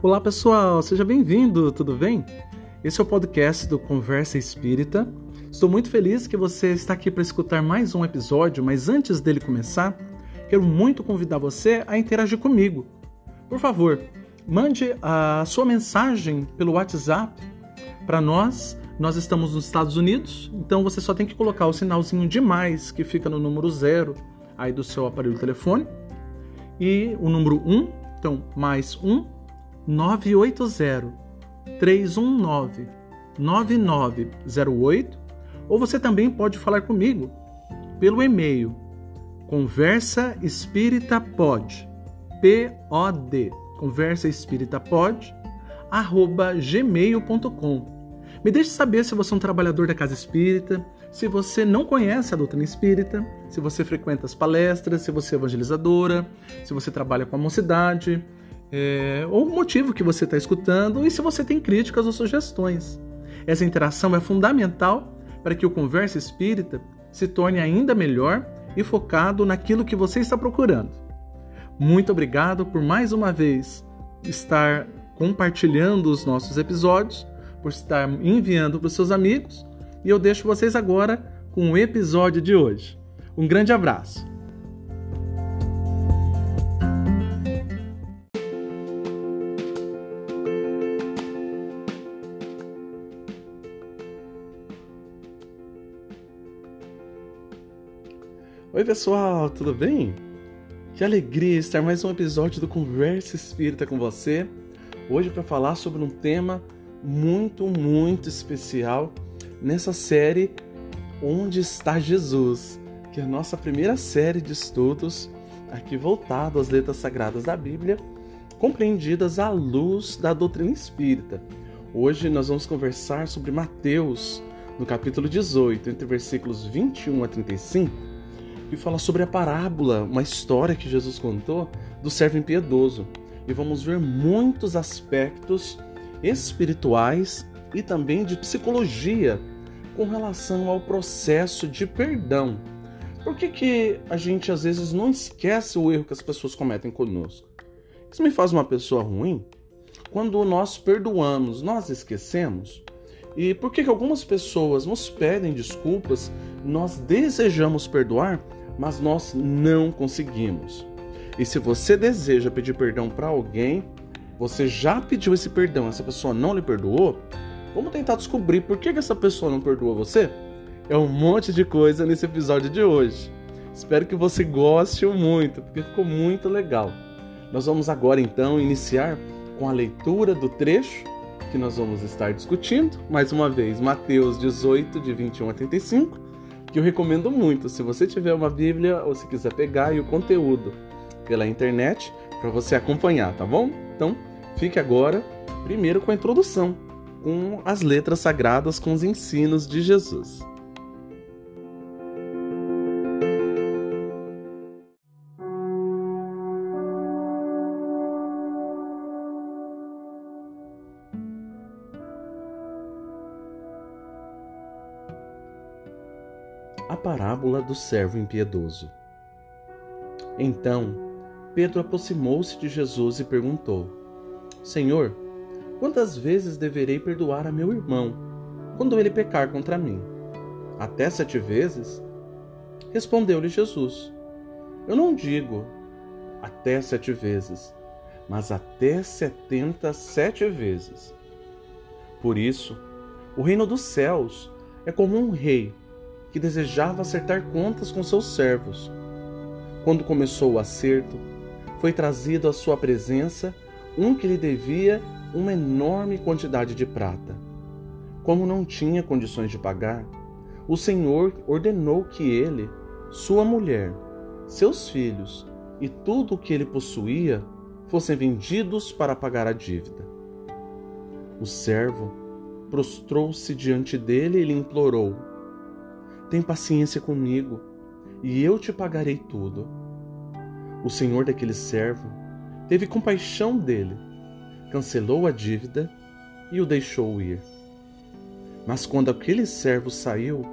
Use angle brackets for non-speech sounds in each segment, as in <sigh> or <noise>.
Olá pessoal, seja bem-vindo, tudo bem? Esse é o podcast do Conversa Espírita. Estou muito feliz que você está aqui para escutar mais um episódio, mas antes dele começar, quero muito convidar você a interagir comigo. Por favor, mande a sua mensagem pelo WhatsApp para nós. Nós estamos nos Estados Unidos, então você só tem que colocar o sinalzinho de mais que fica no número zero aí do seu aparelho telefone e o número 1, então mais 1 980 319 9908 ou você também pode falar comigo pelo e-mail conversa espírita pod conversa espírita pod arroba gmail.com me deixe saber se você é um trabalhador da casa espírita se você não conhece a doutrina espírita se você frequenta as palestras se você é evangelizadora se você trabalha com a mocidade é, ou o motivo que você está escutando e se você tem críticas ou sugestões. Essa interação é fundamental para que o Conversa Espírita se torne ainda melhor e focado naquilo que você está procurando. Muito obrigado por mais uma vez estar compartilhando os nossos episódios, por estar enviando para os seus amigos, e eu deixo vocês agora com o episódio de hoje. Um grande abraço! Oi, pessoal, tudo bem? Que alegria estar mais um episódio do Conversa Espírita com você. Hoje para falar sobre um tema muito, muito especial nessa série Onde está Jesus, que é a nossa primeira série de estudos aqui voltado às letras sagradas da Bíblia, compreendidas à luz da doutrina espírita. Hoje nós vamos conversar sobre Mateus, no capítulo 18, entre versículos 21 a 35 que fala sobre a parábola, uma história que Jesus contou do servo impiedoso. E vamos ver muitos aspectos espirituais e também de psicologia com relação ao processo de perdão. Por que, que a gente às vezes não esquece o erro que as pessoas cometem conosco? Isso me faz uma pessoa ruim? Quando nós perdoamos, nós esquecemos? E por que, que algumas pessoas nos pedem desculpas, nós desejamos perdoar, mas nós não conseguimos. E se você deseja pedir perdão para alguém, você já pediu esse perdão, essa pessoa não lhe perdoou, vamos tentar descobrir por que, essa pessoa não perdoou você? É um monte de coisa nesse episódio de hoje. Espero que você goste muito, porque ficou muito legal. Nós vamos agora então iniciar com a leitura do trecho que nós vamos estar discutindo. Mais uma vez, Mateus 18, de 21 a 35 que eu recomendo muito. Se você tiver uma Bíblia ou se quiser pegar e o conteúdo pela internet para você acompanhar, tá bom? Então, fique agora primeiro com a introdução, com as letras sagradas, com os ensinos de Jesus. Parábola do servo impiedoso. Então, Pedro aproximou-se de Jesus e perguntou: Senhor, quantas vezes deverei perdoar a meu irmão quando ele pecar contra mim? Até sete vezes? Respondeu-lhe Jesus: Eu não digo até sete vezes, mas até setenta sete vezes. Por isso, o reino dos céus é como um rei que desejava acertar contas com seus servos. Quando começou o acerto, foi trazido à sua presença um que lhe devia uma enorme quantidade de prata. Como não tinha condições de pagar, o Senhor ordenou que ele, sua mulher, seus filhos e tudo o que ele possuía fossem vendidos para pagar a dívida. O servo prostrou-se diante dele e lhe implorou: tem paciência comigo, e eu te pagarei tudo. O senhor daquele servo teve compaixão dele, cancelou a dívida e o deixou ir. Mas quando aquele servo saiu,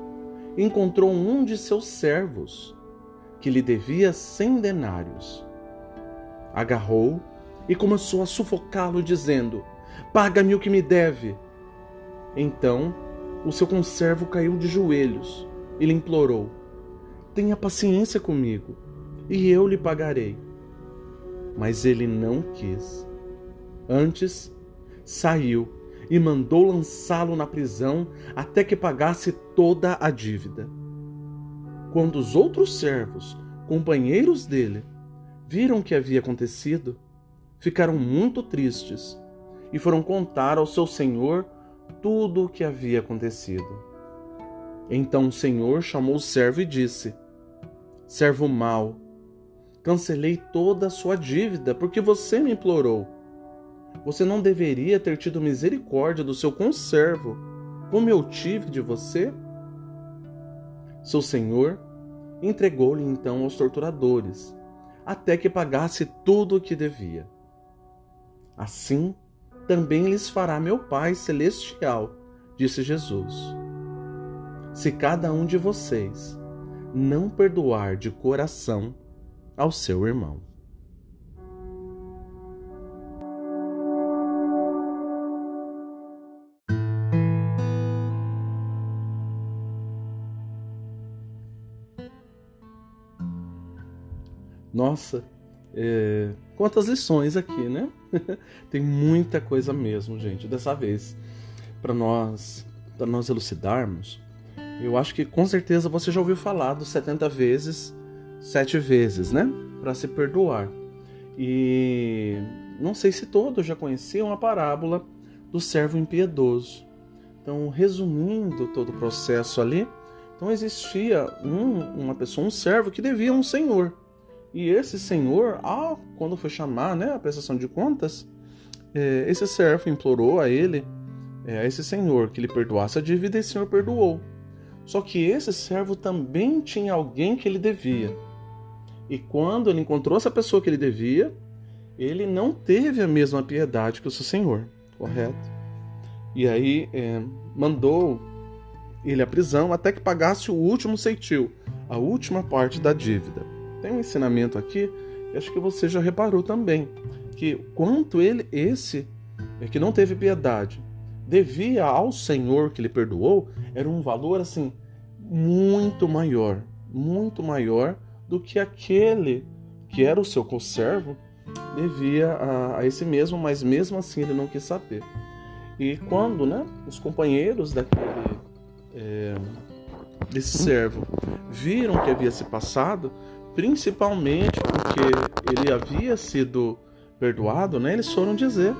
encontrou um de seus servos, que lhe devia cem denários. Agarrou e começou a sufocá-lo, dizendo: Paga-me o que me deve. Então o seu conservo caiu de joelhos e lhe implorou: Tenha paciência comigo, e eu lhe pagarei. Mas ele não quis. Antes, saiu e mandou lançá-lo na prisão até que pagasse toda a dívida. Quando os outros servos, companheiros dele, viram o que havia acontecido, ficaram muito tristes e foram contar ao seu senhor tudo o que havia acontecido. Então o senhor chamou o servo e disse: Servo mau, cancelei toda a sua dívida porque você me implorou. Você não deveria ter tido misericórdia do seu conservo, como eu tive de você? Seu senhor entregou-lhe então aos torturadores, até que pagasse tudo o que devia. Assim também lhes fará meu Pai celestial, disse Jesus. Se cada um de vocês não perdoar de coração ao seu irmão. Nossa, é, quantas lições aqui, né? <laughs> Tem muita coisa mesmo, gente. Dessa vez, para nós, para nós elucidarmos, eu acho que com certeza você já ouviu falar dos 70 vezes, sete vezes, né? Para se perdoar. E não sei se todos já conheciam a parábola do servo impiedoso. Então, resumindo todo o processo ali, então existia um, uma pessoa, um servo que devia a um senhor. E esse senhor, ah, quando foi chamar né, a prestação de contas, é, esse servo implorou a ele, é, a esse senhor, que lhe perdoasse a dívida e o senhor perdoou. Só que esse servo também tinha alguém que ele devia. E quando ele encontrou essa pessoa que ele devia, ele não teve a mesma piedade que o seu senhor, correto? E aí é, mandou ele à prisão até que pagasse o último ceitil, a última parte da dívida tem um ensinamento aqui que acho que você já reparou também, que quanto ele, esse é que não teve piedade, devia ao Senhor que lhe perdoou, era um valor assim muito maior, muito maior do que aquele que era o seu conservo devia a, a esse mesmo, mas mesmo assim ele não quis saber. E quando, né, os companheiros daquele é, desse servo viram o que havia se passado, principalmente porque ele havia sido perdoado, né? Eles foram dizer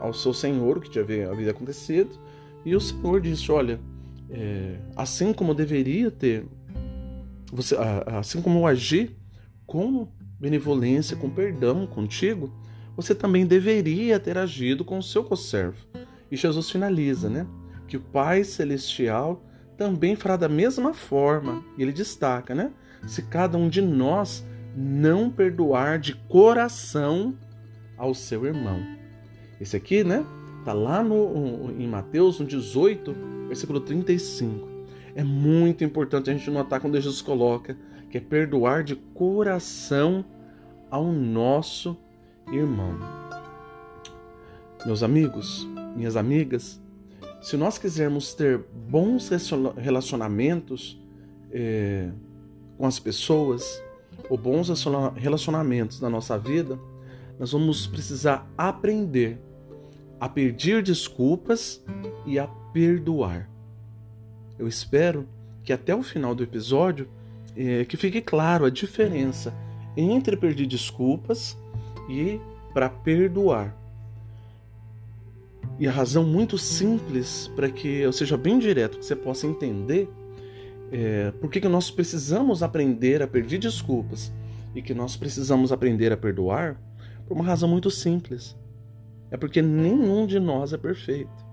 ao seu senhor o que tinha havia acontecido e o senhor disse: Olha, é, assim como deveria ter, você, assim como eu agi com benevolência, com perdão contigo, você também deveria ter agido com o seu conservo. E Jesus finaliza, né? Que o Pai Celestial também fará da mesma forma. E ele destaca, né? se cada um de nós não perdoar de coração ao seu irmão. Esse aqui, né? Tá lá no, em Mateus, no 18, versículo 35. É muito importante a gente notar quando Jesus coloca que é perdoar de coração ao nosso irmão. Meus amigos, minhas amigas, se nós quisermos ter bons relacionamentos, é, com as pessoas ou bons relacionamentos na nossa vida, nós vamos precisar aprender a pedir desculpas e a perdoar. Eu espero que até o final do episódio é, que fique claro a diferença entre pedir desculpas e para perdoar. E a razão muito simples para que eu seja bem direto, que você possa entender, é, por que nós precisamos aprender a pedir desculpas e que nós precisamos aprender a perdoar? Por uma razão muito simples. É porque nenhum de nós é perfeito.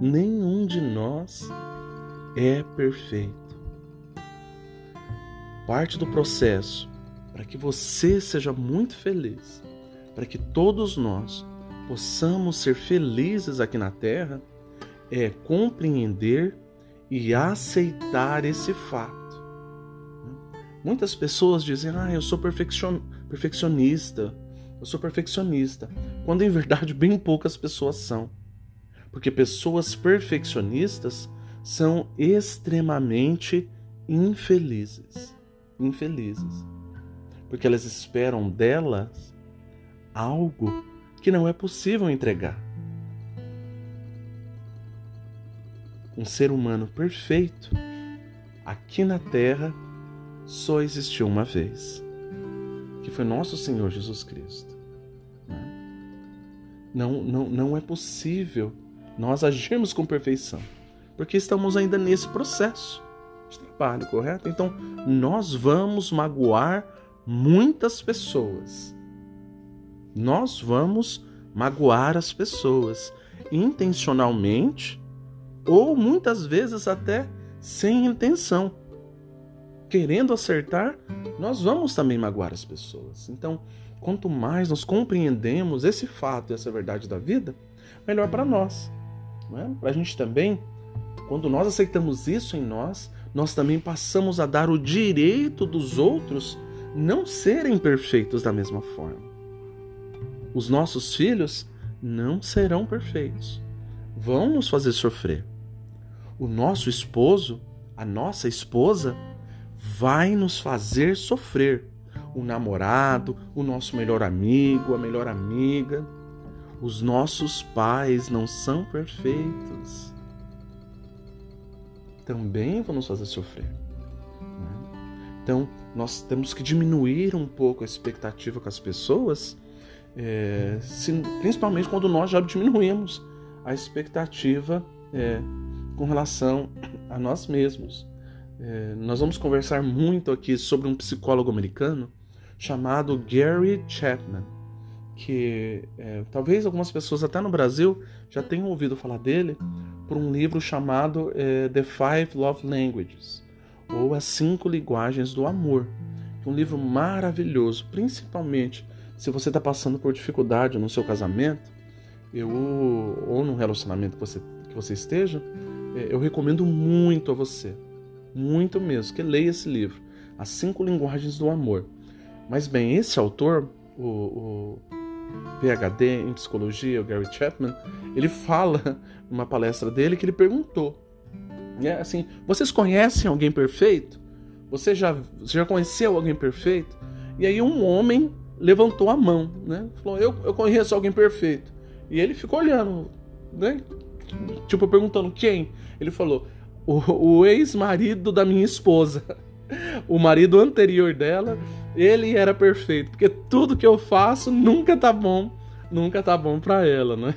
Nenhum de nós é perfeito. Parte do processo para que você seja muito feliz, para que todos nós possamos ser felizes aqui na Terra, é compreender e aceitar esse fato. Muitas pessoas dizem: Ah, eu sou perfeccionista. Eu sou perfeccionista. Quando em verdade bem poucas pessoas são. Porque pessoas perfeccionistas são extremamente infelizes. Infelizes. Porque elas esperam delas algo que não é possível entregar. Um ser humano perfeito aqui na terra só existiu uma vez, que foi nosso Senhor Jesus Cristo. Não, não, não é possível nós agirmos com perfeição, porque estamos ainda nesse processo de trabalho, correto? Então, nós vamos magoar muitas pessoas. Nós vamos magoar as pessoas intencionalmente ou muitas vezes até sem intenção. Querendo acertar, nós vamos também magoar as pessoas. Então, quanto mais nós compreendemos esse fato e essa verdade da vida, melhor para nós. É? Para a gente também, quando nós aceitamos isso em nós, nós também passamos a dar o direito dos outros não serem perfeitos da mesma forma. Os nossos filhos não serão perfeitos, vão nos fazer sofrer. O nosso esposo, a nossa esposa, vai nos fazer sofrer. O namorado, o nosso melhor amigo, a melhor amiga. Os nossos pais não são perfeitos. Também vão nos fazer sofrer. Então, nós temos que diminuir um pouco a expectativa com as pessoas, é, se, principalmente quando nós já diminuímos a expectativa é, com relação a nós mesmos. É, nós vamos conversar muito aqui sobre um psicólogo americano chamado Gary Chapman, que é, talvez algumas pessoas até no Brasil já tenham ouvido falar dele por um livro chamado é, The Five Love Languages ou As Cinco Linguagens do Amor. Um livro maravilhoso, principalmente se você está passando por dificuldade no seu casamento eu, ou no relacionamento que você, que você esteja, é, eu recomendo muito a você, muito mesmo, que leia esse livro, As Cinco Linguagens do Amor. Mas bem, esse autor, o, o PhD em psicologia, o Gary Chapman, ele fala <laughs> numa palestra dele que ele perguntou é assim, vocês conhecem alguém perfeito? Você já, você já conheceu alguém perfeito? E aí um homem levantou a mão, né? Falou, eu, eu conheço alguém perfeito. E ele ficou olhando, né? Tipo, perguntando quem? Ele falou, o, o ex-marido da minha esposa. <laughs> O marido anterior dela, ele era perfeito. Porque tudo que eu faço nunca tá bom nunca tá bom para ela, né?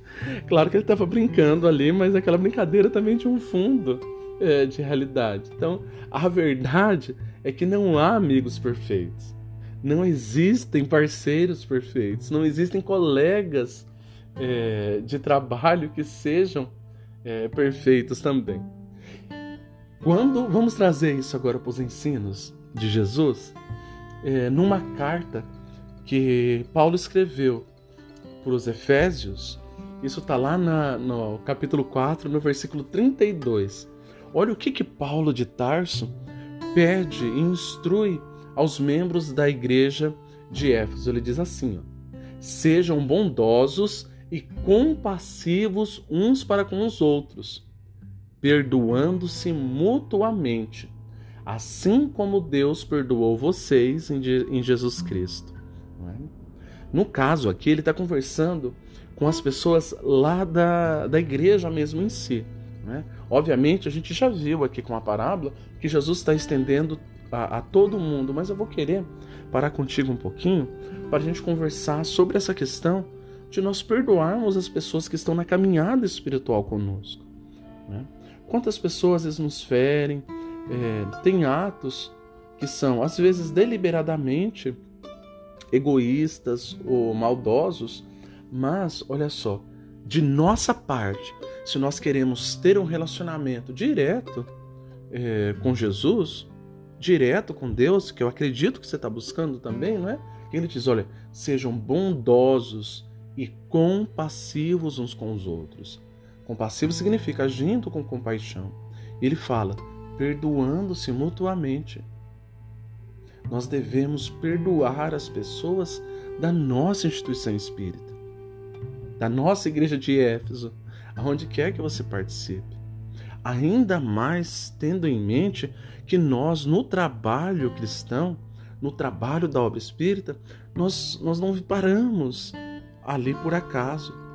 <laughs> claro que ele tava brincando ali, mas aquela brincadeira também tinha um fundo é, de realidade. Então, a verdade é que não há amigos perfeitos. Não existem parceiros perfeitos. Não existem colegas é, de trabalho que sejam é, perfeitos também. Quando vamos trazer isso agora para os ensinos de Jesus, é, numa carta que Paulo escreveu para os Efésios, isso está lá na, no capítulo 4, no versículo 32. Olha o que, que Paulo de Tarso pede e instrui aos membros da igreja de Éfeso. Ele diz assim: ó, Sejam bondosos e compassivos uns para com os outros, perdoando-se mutuamente, assim como Deus perdoou vocês em Jesus Cristo. No caso aqui, ele está conversando com as pessoas lá da, da igreja mesmo em si. Né? Obviamente, a gente já viu aqui com a parábola que Jesus está estendendo a, a, todo mundo, mas eu vou querer parar contigo um pouquinho para a gente conversar sobre essa questão de nós perdoarmos as pessoas que estão na caminhada espiritual conosco. Né? Quantas pessoas eles nos ferem, é, tem atos que são, às vezes, deliberadamente egoístas ou maldosos, mas olha só, de nossa parte, se nós queremos ter um relacionamento direto é, com Jesus, direto com Deus, que eu acredito que você está buscando também, não é? Ele diz: olha, sejam bondosos e compassivos uns com os outros. Compassivo significa agindo com compaixão. Ele fala, perdoando-se mutuamente. nós devemos perdoar as pessoas da nossa instituição espírita, da nossa igreja de Éfeso, aonde quer que você participe. Ainda mais tendo em mente que nós, no trabalho cristão, no trabalho da obra espírita, nós, nós não paramos ali por acaso.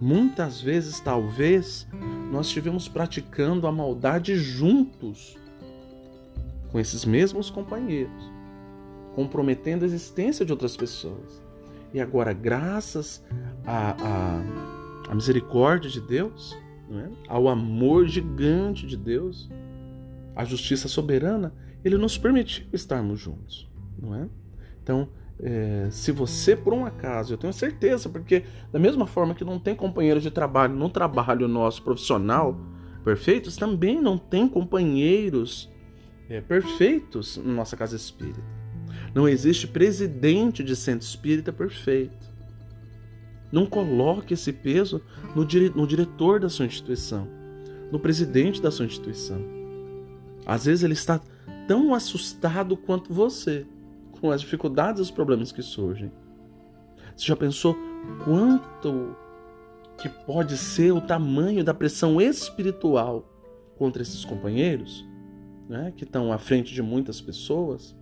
Muitas vezes, talvez, nós estivemos praticando a maldade juntos com esses mesmos companheiros, comprometendo a existência de outras pessoas. E agora, graças à, misericórdia de Deus, é? ao amor gigante de Deus, à justiça soberana, Ele nos permitiu estarmos juntos. Não é? Então, é, se você, por um acaso, eu tenho certeza, porque da mesma forma que não tem companheiros de trabalho no trabalho nosso profissional perfeitos, também não tem companheiros é, perfeitos na nossa casa espírita. Não existe presidente de centro espírita perfeito. Não coloque esse peso no, dire no diretor da sua instituição, no presidente da sua instituição. Às vezes ele está tão assustado quanto você com as dificuldades e os problemas que surgem. Você já pensou quanto que pode ser o tamanho da pressão espiritual contra esses companheiros? né, que estão à frente de muitas pessoas,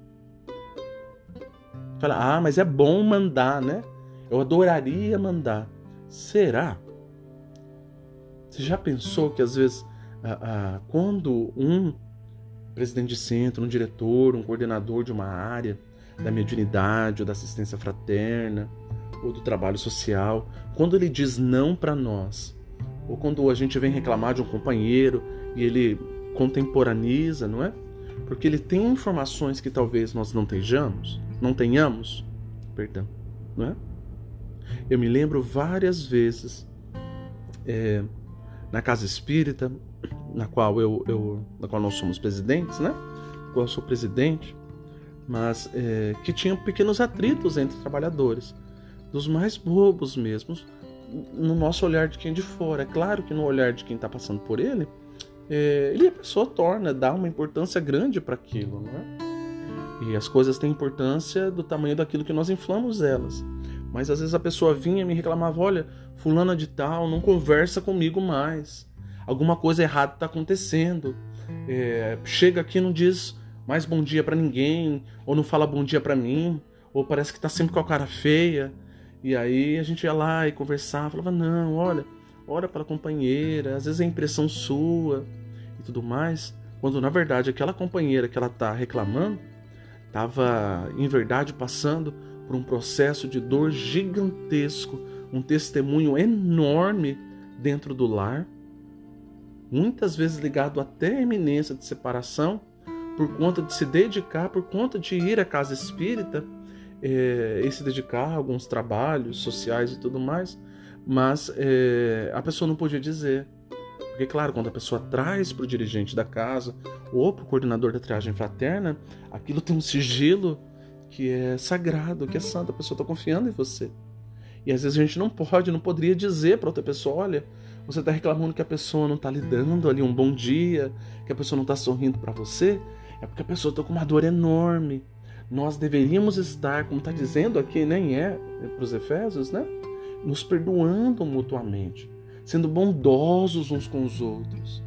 fala: ah, mas é bom mandar, né? Eu adoraria mandar. Será? Você já pensou que às vezes, ah, ah, quando um presidente de centro, um diretor, um coordenador de uma área da mediunidade ou da assistência fraterna ou do trabalho social, quando ele diz não para nós, ou quando a gente vem reclamar de um companheiro e ele contemporaniza, não é? Porque ele tem informações que talvez nós não tenhamos, não tenhamos, perdão, não é? Eu me lembro várias vezes é, na casa espírita, na qual eu, eu, na qual nós somos presidentes, né? Eu sou presidente, mas é, que tinham pequenos atritos entre trabalhadores, dos mais bobos mesmos, no nosso olhar de quem é de fora. É claro que no olhar de quem está passando por ele, é, ele a pessoa torna, dá uma importância grande para aquilo, não é? E as coisas têm importância do tamanho daquilo que nós inflamos elas. Mas às vezes a pessoa vinha e me reclamava: olha, fulana de tal não conversa comigo mais. Alguma coisa errada está acontecendo. É, chega aqui e não diz mais bom dia para ninguém, ou não fala bom dia para mim, ou parece que está sempre com a cara feia. E aí a gente ia lá e conversava, falava: não, olha, ora para a companheira, às vezes é impressão sua e tudo mais, quando na verdade aquela companheira que ela está reclamando estava em verdade passando por um processo de dor gigantesco, um testemunho enorme dentro do lar, muitas vezes ligado até a iminência de separação, por conta de se dedicar, por conta de ir à casa espírita é, e se dedicar a alguns trabalhos sociais e tudo mais, mas é, a pessoa não podia dizer. Porque, claro, quando a pessoa traz para o dirigente da casa ou para o coordenador da triagem fraterna, aquilo tem um sigilo que é sagrado, que é santo, a pessoa está confiando em você. E às vezes a gente não pode, não poderia dizer para outra pessoa: olha, você está reclamando que a pessoa não está lhe dando ali um bom dia, que a pessoa não está sorrindo para você, é porque a pessoa está com uma dor enorme. Nós deveríamos estar, como está dizendo aqui, nem é, é para os Efésios, né? nos perdoando mutuamente, sendo bondosos uns com os outros.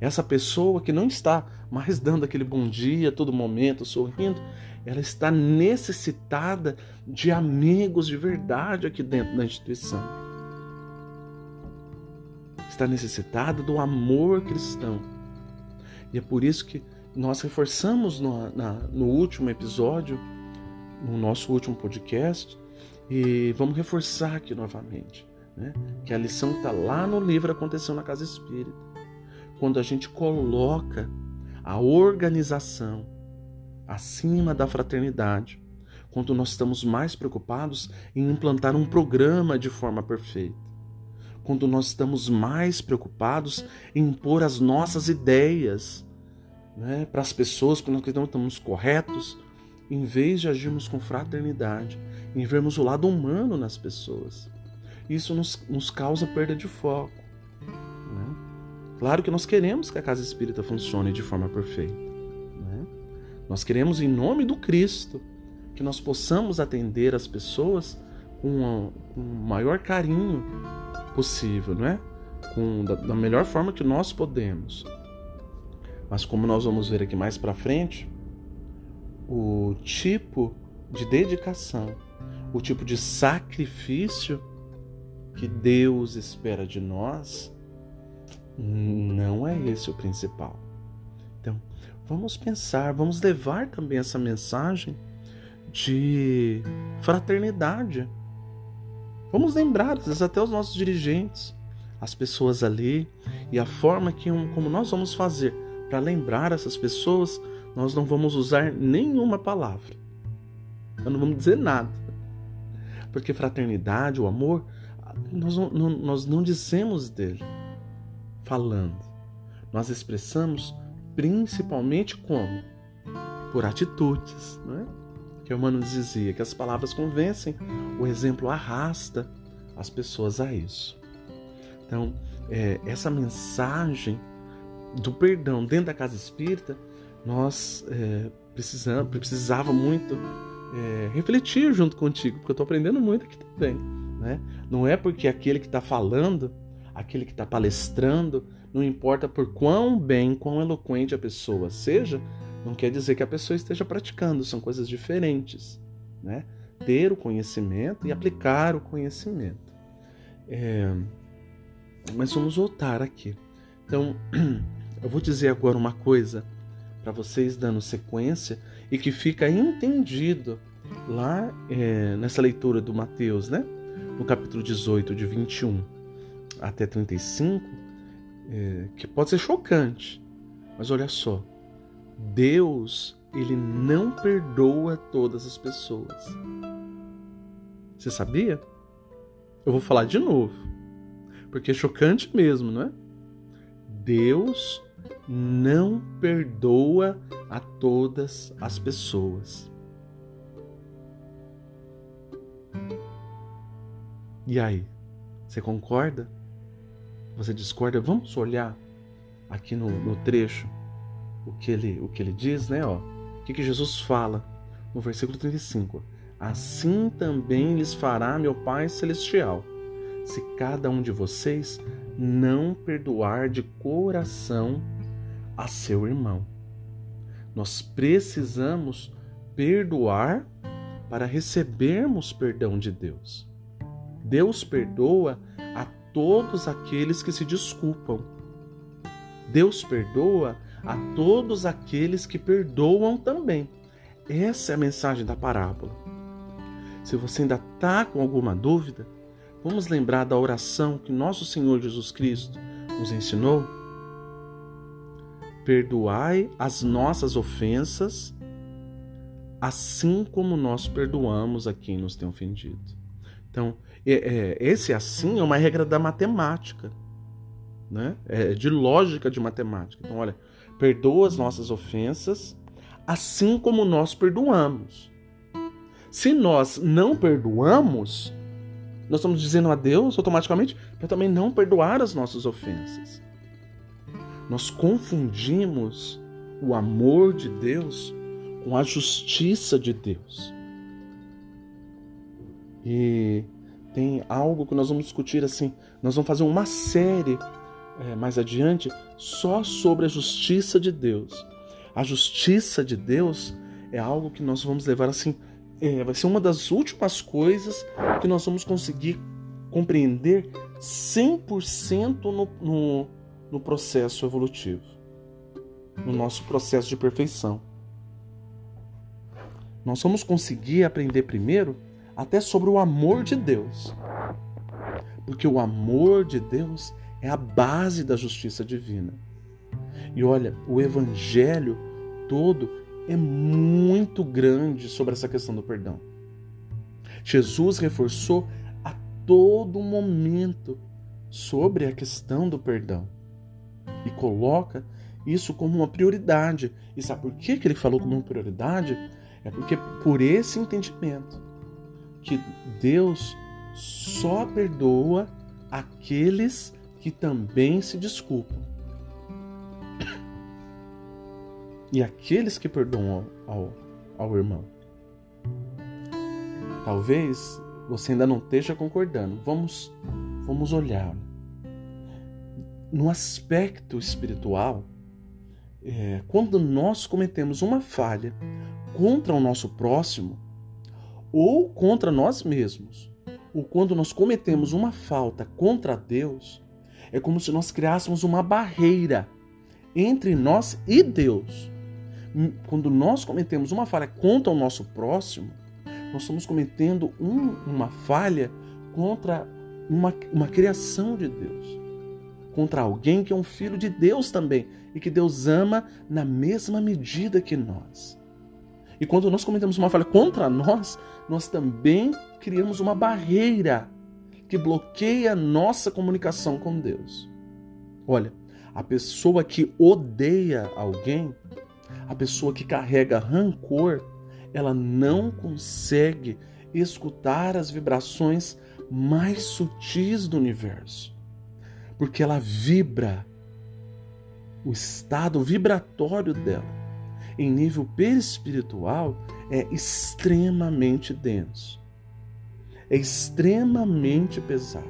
Essa pessoa que não está mais dando aquele bom dia a todo momento, sorrindo, ela está necessitada de amigos de verdade aqui dentro da instituição. Está necessitada do amor cristão. E é por isso que nós reforçamos no, na, no último episódio, no nosso último podcast, e vamos reforçar aqui novamente né, que a lição está lá no livro aconteceu na casa espírita. Quando a gente coloca a organização acima da fraternidade, quando nós estamos mais preocupados em implantar um programa de forma perfeita, quando nós estamos mais preocupados em impor as nossas ideias né, para as pessoas, quando nós estamos corretos, em vez de agirmos com fraternidade, em vermos o lado humano nas pessoas. Isso nos, nos causa perda de foco. Né? Claro que nós queremos que a casa espírita funcione de forma perfeita. Né? Nós queremos, em nome do Cristo, que nós possamos atender as pessoas com, com o maior carinho possível, não é? Com, da, da melhor forma que nós podemos. Mas como nós vamos ver aqui mais para frente, o tipo de dedicação, o tipo de sacrifício que Deus espera de nós, não é esse o principal. Então, vamos pensar, vamos levar também essa mensagem de fraternidade. Vamos lembrar, às vezes, até os nossos dirigentes, as pessoas ali, e a forma que, como nós vamos fazer para lembrar essas pessoas, nós não vamos usar nenhuma palavra. Nós não vamos dizer nada. Porque fraternidade, o amor, nós não, nós não dizemos dele falando. Nós expressamos principalmente como? Por atitudes, não é? Que o Mano dizia que as palavras convencem, o exemplo arrasta as pessoas a isso. Então, é, essa mensagem do perdão dentro da casa espírita, nós é, precisamos, precisava muito é, refletir junto contigo, porque eu estou aprendendo muito aqui também. Né? Não é porque aquele que está falando, aquele que está palestrando, não importa por quão bem, quão eloquente a pessoa seja, não quer dizer que a pessoa esteja praticando, são coisas diferentes. Né? Ter o conhecimento e aplicar o conhecimento. É... Mas vamos voltar aqui. Então, <clears throat> eu vou dizer agora uma coisa para vocês dando sequência e que fica entendido lá é, nessa leitura do Mateus, né? No capítulo 18, de 21 até 35, é, que pode ser chocante, mas olha só, Deus ele não perdoa todas as pessoas. Você sabia? Eu vou falar de novo, porque é chocante mesmo, não é? Deus não perdoa a todas as pessoas. E aí, você concorda? Você discorda? Vamos olhar aqui no, no trecho o que ele, o que ele diz, né? Ó, o que, que Jesus fala no versículo 35. Assim também lhes fará meu Pai Celestial, se cada um de vocês não perdoar de coração a seu irmão. Nós precisamos perdoar para recebermos perdão de Deus. Deus perdoa a todos aqueles que se desculpam. Deus perdoa a todos aqueles que perdoam também. Essa é a mensagem da parábola. Se você ainda está com alguma dúvida, vamos lembrar da oração que nosso Senhor Jesus Cristo nos ensinou? Perdoai as nossas ofensas, assim como nós perdoamos a quem nos tem ofendido. Então, é, é, esse assim é uma regra da matemática, né? É de lógica de matemática. Então, olha, perdoa as nossas ofensas, assim como nós perdoamos. Se nós não perdoamos, nós estamos dizendo a Deus automaticamente para também não perdoar as nossas ofensas. Nós confundimos o amor de Deus com a justiça de Deus. E tem algo que nós vamos discutir assim. Nós vamos fazer uma série é, mais adiante só sobre a justiça de Deus. A justiça de Deus é algo que nós vamos levar assim é, vai ser uma das últimas coisas que nós vamos conseguir compreender 100% no, no, no processo evolutivo, no nosso processo de perfeição. Nós vamos conseguir aprender primeiro até sobre o amor de Deus. Porque o amor de Deus é a base da justiça divina. E olha, o evangelho todo é muito grande sobre essa questão do perdão. Jesus reforçou a todo momento sobre a questão do perdão e coloca isso como uma prioridade. E sabe por que ele falou como uma prioridade? É porque por esse entendimento que Deus só perdoa aqueles que também se desculpam. E aqueles que perdoam ao, ao irmão. Talvez você ainda não esteja concordando. Vamos, vamos olhar. No aspecto espiritual, é, quando nós cometemos uma falha contra o nosso próximo ou contra nós mesmos, ou quando nós cometemos uma falta contra Deus, é como se nós criássemos uma barreira entre nós e Deus. Quando nós cometemos uma falha contra o nosso próximo, nós estamos cometendo um, uma falha contra uma, uma criação de Deus, contra alguém que é um filho de Deus também e que Deus ama na mesma medida que nós. E quando nós cometemos uma falha contra nós, nós também criamos uma barreira que bloqueia a nossa comunicação com Deus. Olha, a pessoa que odeia alguém, a pessoa que carrega rancor, ela não consegue escutar as vibrações mais sutis do universo, porque ela vibra o estado vibratório dela em nível perispiritual é extremamente denso, é extremamente pesado.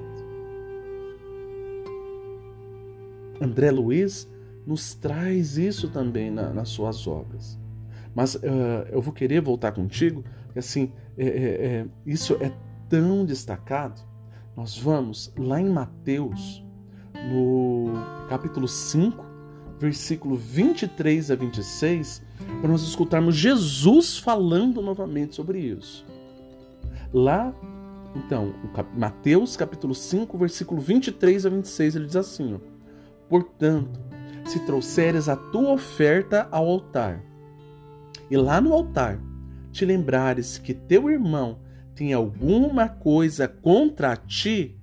André Luiz nos traz isso também na, nas suas obras. Mas uh, eu vou querer voltar contigo, porque assim, é, é, é, isso é tão destacado. Nós vamos lá em Mateus, no capítulo 5, versículo 23 a 26, para nós escutarmos Jesus falando novamente sobre isso. Lá, então, Mateus capítulo 5, versículo 23 a 26, ele diz assim: ó, Portanto, se trouxeres a tua oferta ao altar, e lá no altar te lembrares que teu irmão tem alguma coisa contra ti,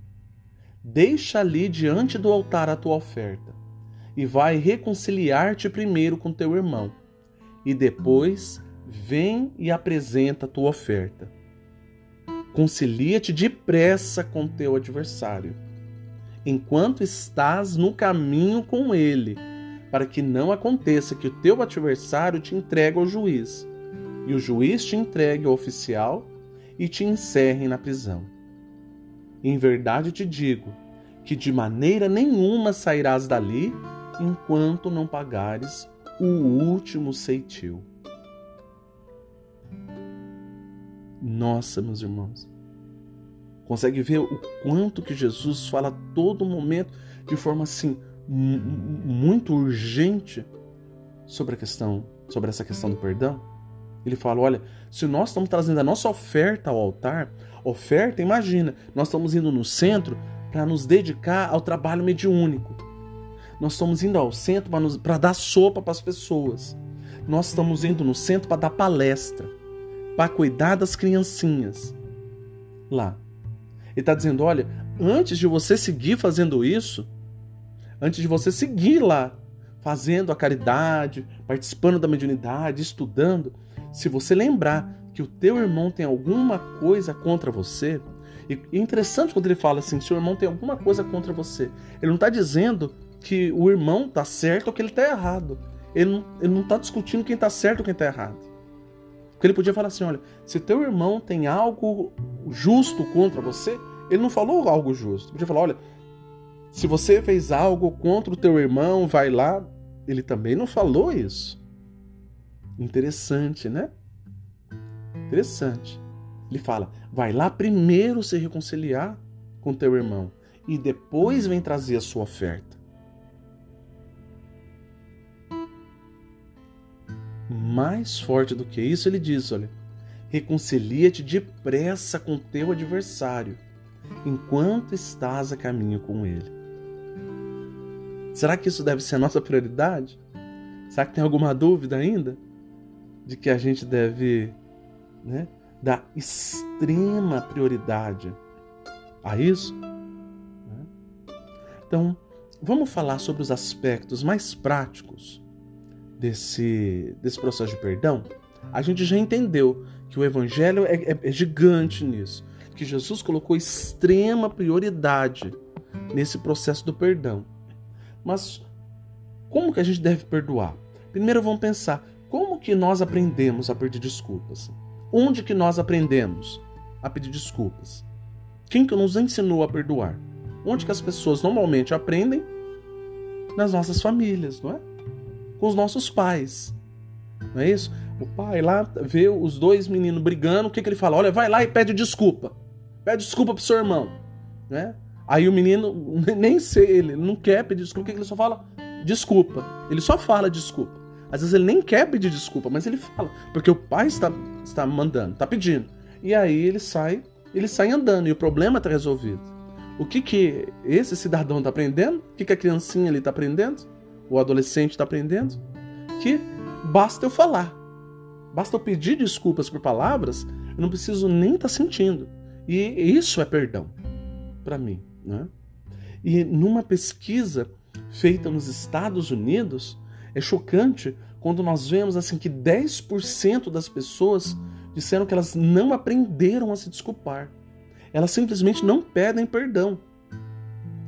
deixa ali diante do altar a tua oferta e vai reconciliar-te primeiro com teu irmão, e depois vem e apresenta a tua oferta. Concilia-te depressa com teu adversário, enquanto estás no caminho com ele, para que não aconteça que o teu adversário te entregue ao juiz, e o juiz te entregue ao oficial e te encerre na prisão. Em verdade te digo que de maneira nenhuma sairás dali enquanto não pagares o último ceitil. Nossa, meus irmãos. Consegue ver o quanto que Jesus fala a todo momento de forma assim muito urgente sobre a questão, sobre essa questão do perdão? Ele fala: olha, se nós estamos trazendo a nossa oferta ao altar, oferta, imagina, nós estamos indo no centro para nos dedicar ao trabalho mediúnico nós estamos indo ao centro para dar sopa para as pessoas. Nós estamos indo no centro para dar palestra, para cuidar das criancinhas. Lá. Ele está dizendo: olha, antes de você seguir fazendo isso, antes de você seguir lá, fazendo a caridade, participando da mediunidade, estudando, se você lembrar que o teu irmão tem alguma coisa contra você, e interessante quando ele fala assim, se o irmão tem alguma coisa contra você, ele não está dizendo que o irmão tá certo ou que ele tá errado. Ele não, ele não tá discutindo quem tá certo ou quem tá errado. Porque ele podia falar assim: olha, se teu irmão tem algo justo contra você, ele não falou algo justo. Podia falar: olha, se você fez algo contra o teu irmão, vai lá. Ele também não falou isso. Interessante, né? Interessante. Ele fala: vai lá primeiro se reconciliar com teu irmão e depois vem trazer a sua oferta. Mais forte do que isso, ele diz: olha, reconcilia-te depressa com teu adversário, enquanto estás a caminho com ele. Será que isso deve ser a nossa prioridade? Será que tem alguma dúvida ainda de que a gente deve né, dar extrema prioridade a isso? Né? Então, vamos falar sobre os aspectos mais práticos desse, desse processo de perdão, a gente já entendeu que o evangelho é, é, é gigante nisso, que Jesus colocou extrema prioridade nesse processo do perdão. Mas como que a gente deve perdoar? Primeiro vamos pensar como que nós aprendemos a pedir desculpas? Onde que nós aprendemos a pedir desculpas? Quem que nos ensinou a perdoar? Onde que as pessoas normalmente aprendem? Nas nossas famílias, não é? Com os nossos pais. Não é isso? O pai lá vê os dois meninos brigando, o que, que ele fala? Olha, vai lá e pede desculpa. Pede desculpa pro seu irmão. Né? Aí o menino, <laughs> nem sei, ele não quer pedir desculpa, o que, que ele só fala? Desculpa. Ele só fala desculpa. Às vezes ele nem quer pedir desculpa, mas ele fala, porque o pai está, está mandando, está pedindo. E aí ele sai, ele sai andando e o problema está resolvido. O que que esse cidadão está aprendendo? O que que a criancinha ali está aprendendo? O adolescente está aprendendo? Que basta eu falar. Basta eu pedir desculpas por palavras, eu não preciso nem estar tá sentindo. E isso é perdão para mim, né? E numa pesquisa feita nos Estados Unidos, é chocante quando nós vemos assim que 10% das pessoas disseram que elas não aprenderam a se desculpar. Elas simplesmente não pedem perdão.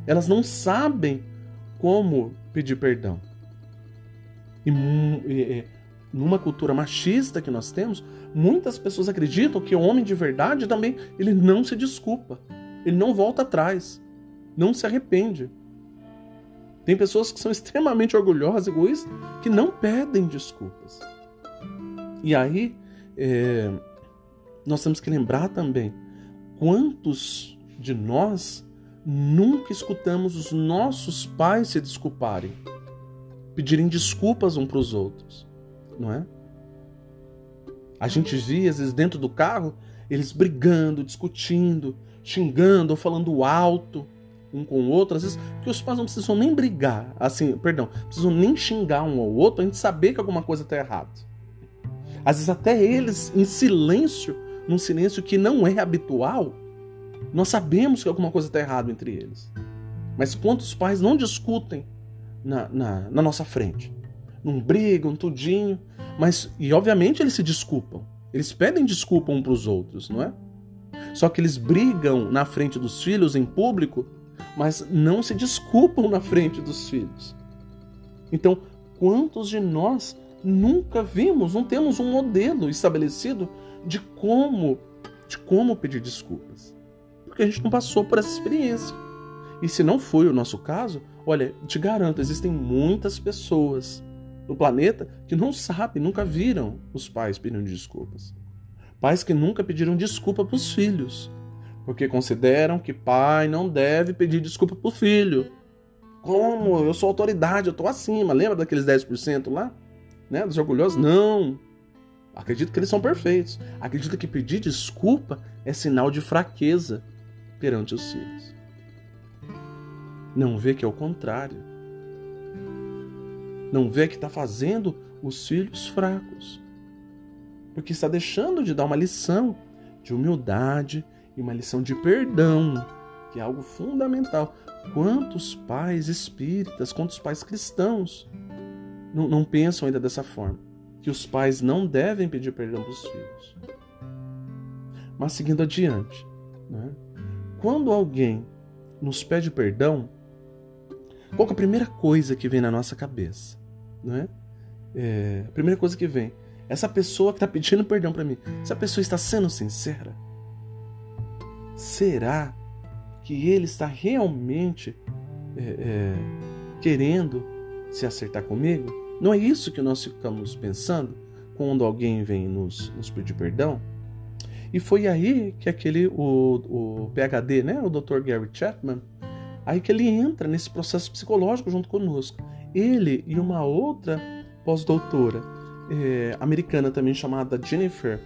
Elas não sabem como pedir perdão. E, numa cultura machista que nós temos, muitas pessoas acreditam que o homem de verdade também ele não se desculpa, ele não volta atrás, não se arrepende. Tem pessoas que são extremamente orgulhosas, egoístas, que não pedem desculpas. E aí, é, nós temos que lembrar também quantos de nós nunca escutamos os nossos pais se desculparem, pedirem desculpas um para os outros, não é? A gente via, às vezes, dentro do carro, eles brigando, discutindo, xingando ou falando alto um com o outro, às vezes, que os pais não precisam nem brigar, assim, perdão, precisam nem xingar um ao outro, a gente saber que alguma coisa está errada. Às vezes até eles, em silêncio, num silêncio que não é habitual, nós sabemos que alguma coisa está errada entre eles. Mas quantos pais não discutem na, na, na nossa frente? Não brigam, tudinho, mas, e obviamente eles se desculpam. Eles pedem desculpa um para os outros, não é? Só que eles brigam na frente dos filhos em público mas não se desculpam na frente dos filhos. Então, quantos de nós nunca vimos, não temos um modelo estabelecido de como, de como pedir desculpas? Porque a gente não passou por essa experiência. E se não foi o nosso caso, olha, te garanto, existem muitas pessoas no planeta que não sabem, nunca viram os pais pedindo desculpas. Pais que nunca pediram desculpa para os filhos porque consideram que pai não deve pedir desculpa pro filho. Como? Eu sou autoridade, eu tô acima. Lembra daqueles 10% lá? Né? Dos orgulhosos? Não. Acredito que eles são perfeitos. Acredito que pedir desculpa é sinal de fraqueza perante os filhos. Não vê que é o contrário. Não vê que está fazendo os filhos fracos. Porque está deixando de dar uma lição de humildade, uma lição de perdão, que é algo fundamental. Quantos pais espíritas, quantos pais cristãos não, não pensam ainda dessa forma? Que os pais não devem pedir perdão para os filhos. Mas seguindo adiante, né? quando alguém nos pede perdão, qual é a primeira coisa que vem na nossa cabeça? Né? É, a primeira coisa que vem, essa pessoa que está pedindo perdão para mim, essa pessoa está sendo sincera? Será que ele está realmente é, é, querendo se acertar comigo? Não é isso que nós ficamos pensando quando alguém vem nos, nos pedir perdão? E foi aí que aquele, o, o PhD, né, o Dr. Gary Chapman, aí que ele entra nesse processo psicológico junto conosco. Ele e uma outra pós-doutora é, americana também chamada Jennifer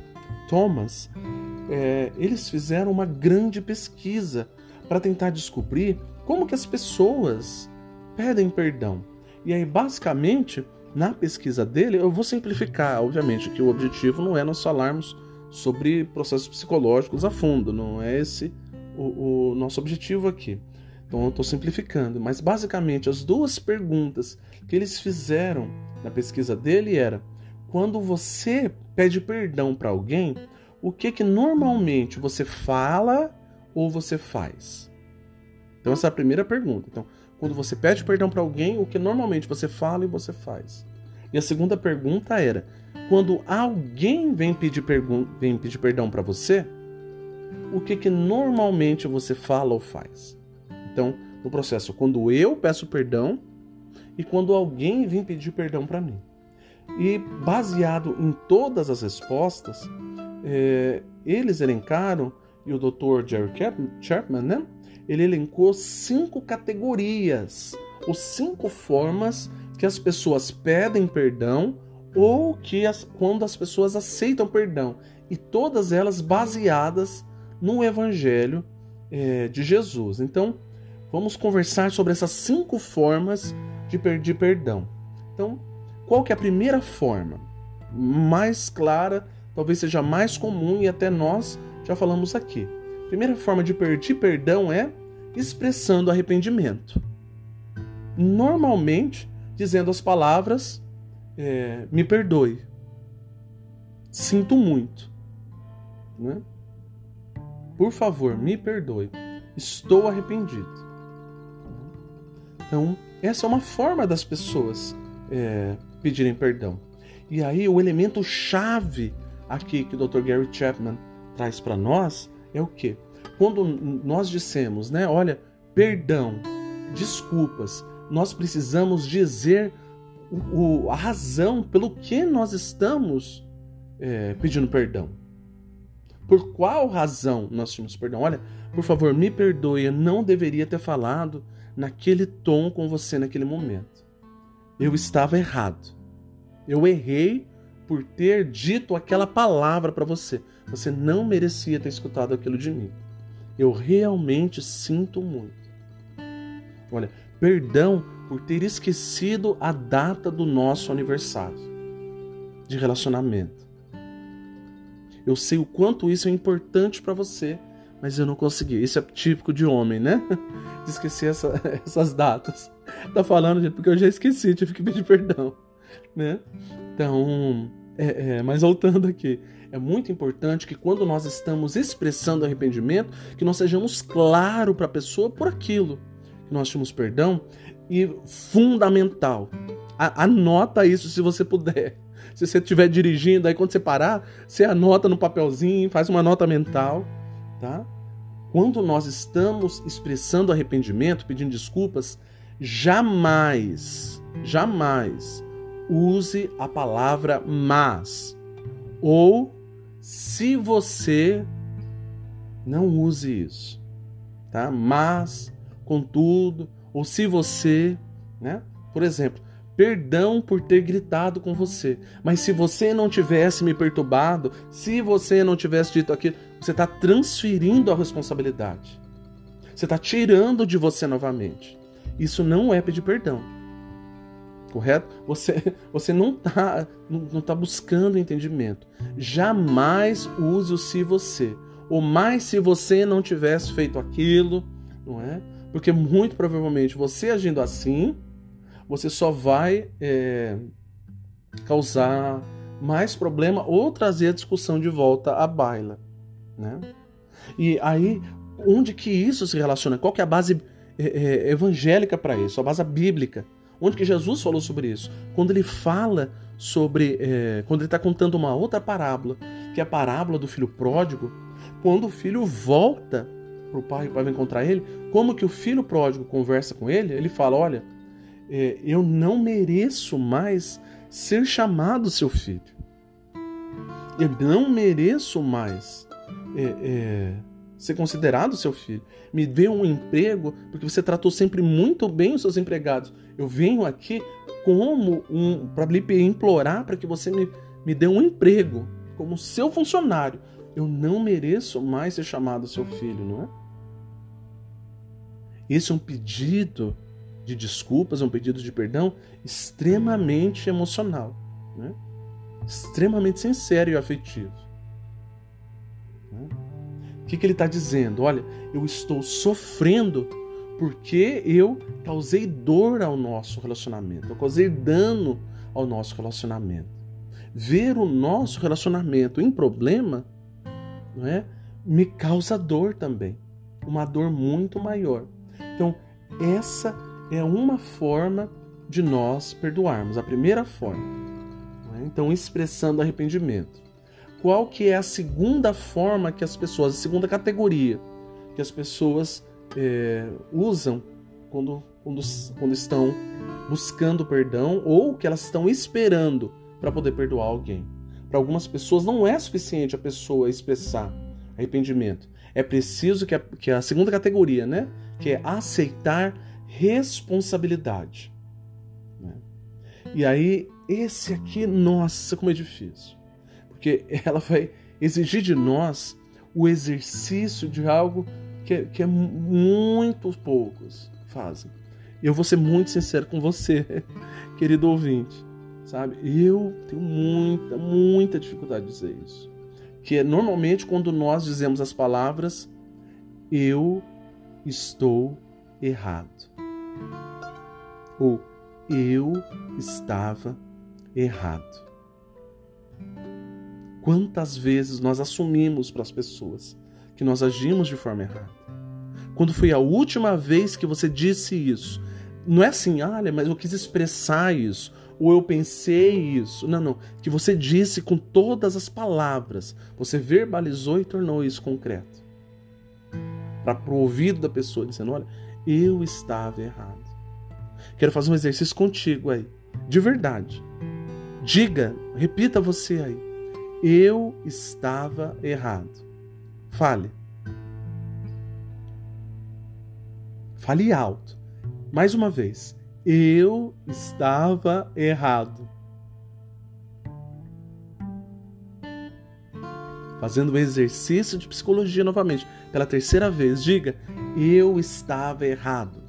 Thomas, é, eles fizeram uma grande pesquisa para tentar descobrir como que as pessoas pedem perdão. E aí, basicamente, na pesquisa dele, eu vou simplificar, obviamente, que o objetivo não é nós falarmos sobre processos psicológicos a fundo, não é esse o, o nosso objetivo aqui. Então eu estou simplificando, mas basicamente as duas perguntas que eles fizeram na pesquisa dele era: quando você pede perdão para alguém, o que que normalmente você fala ou você faz? Então essa é a primeira pergunta. Então, quando você pede perdão para alguém, o que normalmente você fala e você faz? E a segunda pergunta era: quando alguém vem pedir, vem pedir perdão para você, o que, que normalmente você fala ou faz? Então, no processo, quando eu peço perdão e quando alguém vem pedir perdão para mim. E baseado em todas as respostas, é, eles elencaram, e o Dr. Jerry Chapman, né? Ele elencou cinco categorias, ou cinco formas que as pessoas pedem perdão ou que as, quando as pessoas aceitam perdão. E todas elas baseadas no Evangelho é, de Jesus. Então, vamos conversar sobre essas cinco formas de pedir perdão. Então, qual que é a primeira forma? Mais clara, talvez seja mais comum e até nós já falamos aqui. A primeira forma de pedir perdão é expressando arrependimento. Normalmente, dizendo as palavras: é, me perdoe, sinto muito, né? por favor, me perdoe, estou arrependido. Então, essa é uma forma das pessoas é, pedirem perdão. E aí, o elemento chave aqui que o Dr. Gary Chapman traz para nós é o que? Quando nós dissemos, né, olha, perdão, desculpas, nós precisamos dizer o, a razão pelo que nós estamos é, pedindo perdão. Por qual razão nós tínhamos perdão? Olha, por favor, me perdoe, eu não deveria ter falado naquele tom com você naquele momento. Eu estava errado. Eu errei por ter dito aquela palavra para você. Você não merecia ter escutado aquilo de mim. Eu realmente sinto muito. Olha, perdão por ter esquecido a data do nosso aniversário de relacionamento. Eu sei o quanto isso é importante para você, mas eu não consegui. Isso é típico de homem, né? <laughs> De esquecer essa, <laughs> essas datas. Tá falando, gente, porque eu já esqueci, tive que pedir perdão, né? Então, é, é, mas voltando aqui, é muito importante que quando nós estamos expressando arrependimento, que nós sejamos claros para a pessoa por aquilo que nós tínhamos perdão e fundamental. Anota isso se você puder. <laughs> Se você estiver dirigindo, aí quando você parar, você anota no papelzinho, faz uma nota mental, tá? Quando nós estamos expressando arrependimento, pedindo desculpas, jamais, jamais use a palavra mas ou se você não use isso, tá? Mas, contudo, ou se você, né? Por exemplo, perdão por ter gritado com você. Mas se você não tivesse me perturbado, se você não tivesse dito aquilo, você está transferindo a responsabilidade. Você está tirando de você novamente. Isso não é pedir perdão. Correto? Você, <laughs> você não está não, não tá buscando entendimento. Jamais use o se você. Ou mais se você não tivesse feito aquilo, não é? Porque muito provavelmente você agindo assim, você só vai é, causar mais problema ou trazer a discussão de volta à baila. Né? E aí, onde que isso se relaciona? Qual que é a base é, é, evangélica para isso? A base bíblica. Onde que Jesus falou sobre isso? Quando ele fala sobre. É, quando ele está contando uma outra parábola, que é a parábola do filho pródigo, quando o filho volta para o pai e o pai vai encontrar ele, como que o filho pródigo conversa com ele, ele fala: Olha, é, eu não mereço mais ser chamado seu filho. Eu não mereço mais é, é, ser considerado seu filho. Me dê um emprego, porque você tratou sempre muito bem os seus empregados. Eu venho aqui como um para lhe implorar para que você me, me dê um emprego como seu funcionário. Eu não mereço mais ser chamado seu filho, não é? Esse é um pedido de desculpas, um pedido de perdão extremamente emocional, né? extremamente sincero e afetivo. O que, que ele está dizendo? Olha, eu estou sofrendo porque eu causei dor ao nosso relacionamento, eu causei dano ao nosso relacionamento. Ver o nosso relacionamento em problema não é, me causa dor também, uma dor muito maior. Então, essa é uma forma de nós perdoarmos. A primeira forma. Né? Então, expressando arrependimento. Qual que é a segunda forma que as pessoas, a segunda categoria que as pessoas é, usam quando, quando, quando estão buscando perdão ou que elas estão esperando para poder perdoar alguém? Para algumas pessoas não é suficiente a pessoa expressar arrependimento. É preciso que a, que a segunda categoria, né? Que é aceitar responsabilidade. Né? E aí, esse aqui, nossa, como é difícil. Porque <laughs> ela vai exigir de nós o exercício de algo que, que é muito poucos fazem. Eu vou ser muito sincero com você, <laughs> querido ouvinte, sabe? Eu tenho muita, muita dificuldade de dizer isso. Que é normalmente quando nós dizemos as palavras eu estou errado ou eu estava errado. Quantas vezes nós assumimos para as pessoas que nós agimos de forma errada? Quando foi a última vez que você disse isso? Não é assim, olha, mas eu quis expressar isso, ou eu pensei isso. Não, não. Que você disse com todas as palavras, você verbalizou e tornou isso concreto. Para o ouvido da pessoa, dizendo: olha, eu estava errado. Quero fazer um exercício contigo aí, de verdade. Diga, repita você aí. Eu estava errado. Fale. Fale alto. Mais uma vez. Eu estava errado. Fazendo o exercício de psicologia novamente, pela terceira vez, diga: Eu estava errado.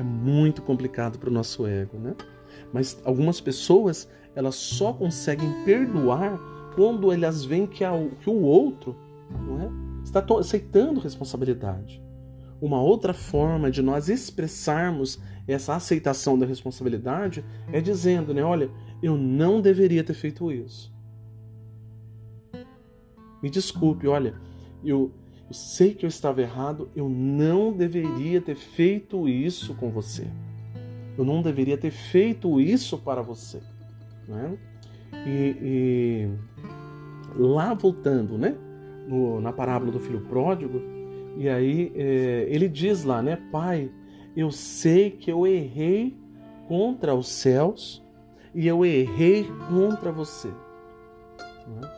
é muito complicado para o nosso ego, né? Mas algumas pessoas elas só conseguem perdoar quando elas veem que, a, que o outro não é, está aceitando responsabilidade. Uma outra forma de nós expressarmos essa aceitação da responsabilidade é dizendo, né, olha, eu não deveria ter feito isso. Me desculpe, olha, eu, eu sei que eu estava errado, eu não deveria ter feito isso com você. Eu não deveria ter feito isso para você. Né? E, e lá voltando, né? No, na parábola do filho pródigo, e aí é, ele diz lá, né? Pai, eu sei que eu errei contra os céus e eu errei contra você. Né?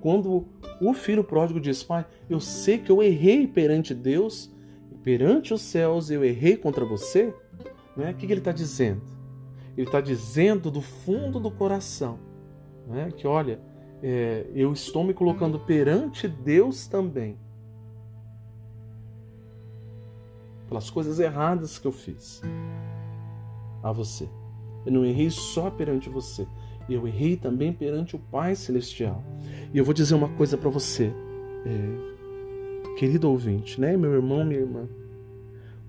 Quando o filho pródigo diz: Pai, eu sei que eu errei perante Deus, perante os céus, eu errei contra você. Né? O que, que ele está dizendo? Ele está dizendo do fundo do coração né? que, olha, é, eu estou me colocando perante Deus também. Pelas coisas erradas que eu fiz a você. Eu não errei só perante você, eu errei também perante o Pai Celestial. E eu vou dizer uma coisa para você, é, querido ouvinte, né, meu irmão, minha irmã.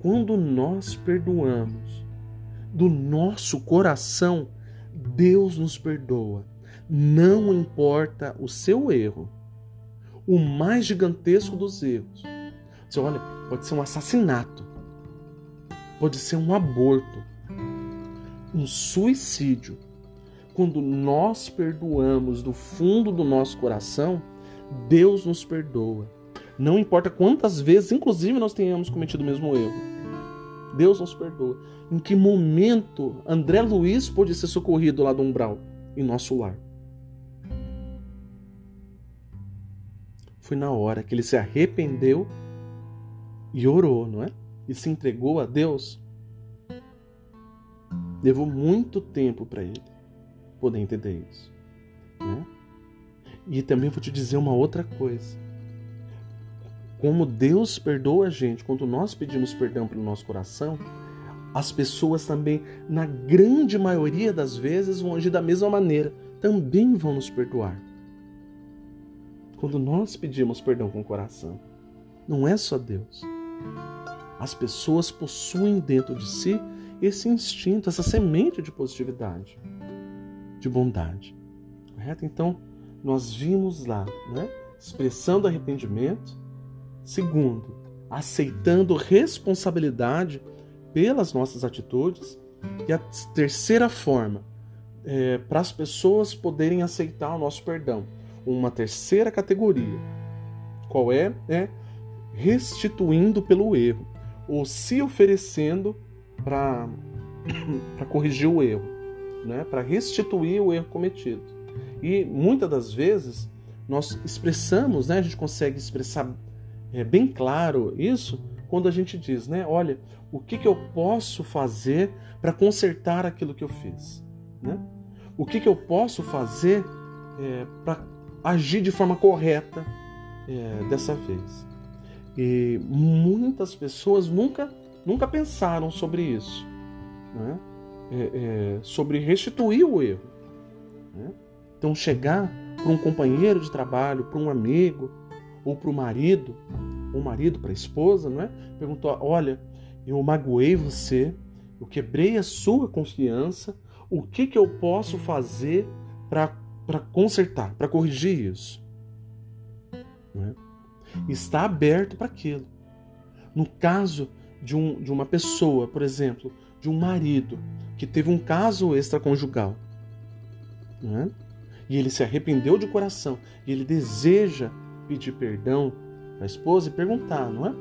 Quando nós perdoamos do nosso coração, Deus nos perdoa. Não importa o seu erro, o mais gigantesco dos erros. Você olha, pode ser um assassinato, pode ser um aborto, um suicídio quando nós perdoamos do fundo do nosso coração, Deus nos perdoa. Não importa quantas vezes, inclusive, nós tenhamos cometido o mesmo erro. Deus nos perdoa. Em que momento André Luiz pôde ser socorrido lá do umbral, em nosso lar? Foi na hora que ele se arrependeu e orou, não é? E se entregou a Deus. Levou muito tempo para ele poder entender isso. Né? E também vou te dizer uma outra coisa. Como Deus perdoa a gente, quando nós pedimos perdão pelo nosso coração, as pessoas também, na grande maioria das vezes, vão agir da mesma maneira, também vão nos perdoar. Quando nós pedimos perdão com o coração, não é só Deus. As pessoas possuem dentro de si esse instinto, essa semente de positividade de bondade. Correto? Então, nós vimos lá, né? expressando arrependimento. Segundo, aceitando responsabilidade pelas nossas atitudes. E a terceira forma, é, para as pessoas poderem aceitar o nosso perdão, uma terceira categoria. Qual é? É restituindo pelo erro, ou se oferecendo para <coughs> corrigir o erro, né? para restituir o erro cometido. E muitas das vezes nós expressamos, né? a gente consegue expressar é, bem claro isso quando a gente diz, né? Olha, o que, que eu posso fazer para consertar aquilo que eu fiz? Né? O que, que eu posso fazer é, para agir de forma correta é, dessa vez? E muitas pessoas nunca, nunca pensaram sobre isso, né? É, é sobre restituir o erro. Né? Então, chegar para um companheiro de trabalho, para um amigo, ou para o marido, ou marido para a esposa, não é? Perguntou: Olha, eu magoei você, eu quebrei a sua confiança, o que, que eu posso fazer para consertar, para corrigir isso? É? Está aberto para aquilo. No caso de, um, de uma pessoa, por exemplo, de um marido que teve um caso extraconjugal, é? e ele se arrependeu de coração, e ele deseja pedir perdão a esposa e perguntar, não é?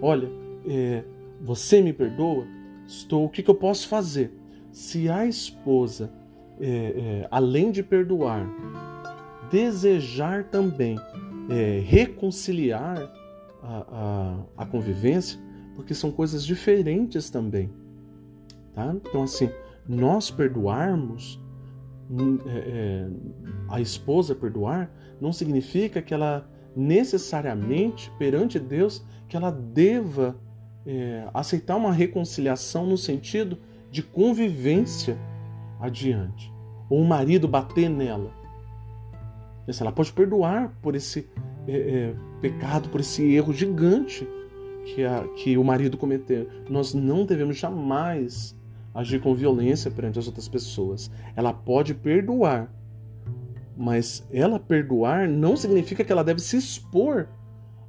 Olha, é, você me perdoa? Estou, o que, que eu posso fazer? Se a esposa, é, é, além de perdoar, desejar também é, reconciliar a, a, a, convivência, porque são coisas diferentes também. Tá? Então, assim, nós perdoarmos, é, a esposa perdoar, não significa que ela necessariamente perante Deus que ela deva é, aceitar uma reconciliação no sentido de convivência adiante. Ou o marido bater nela. Ela pode perdoar por esse é, é, pecado, por esse erro gigante que, a, que o marido cometeu. Nós não devemos jamais agir com violência perante as outras pessoas. Ela pode perdoar, mas ela perdoar não significa que ela deve se expor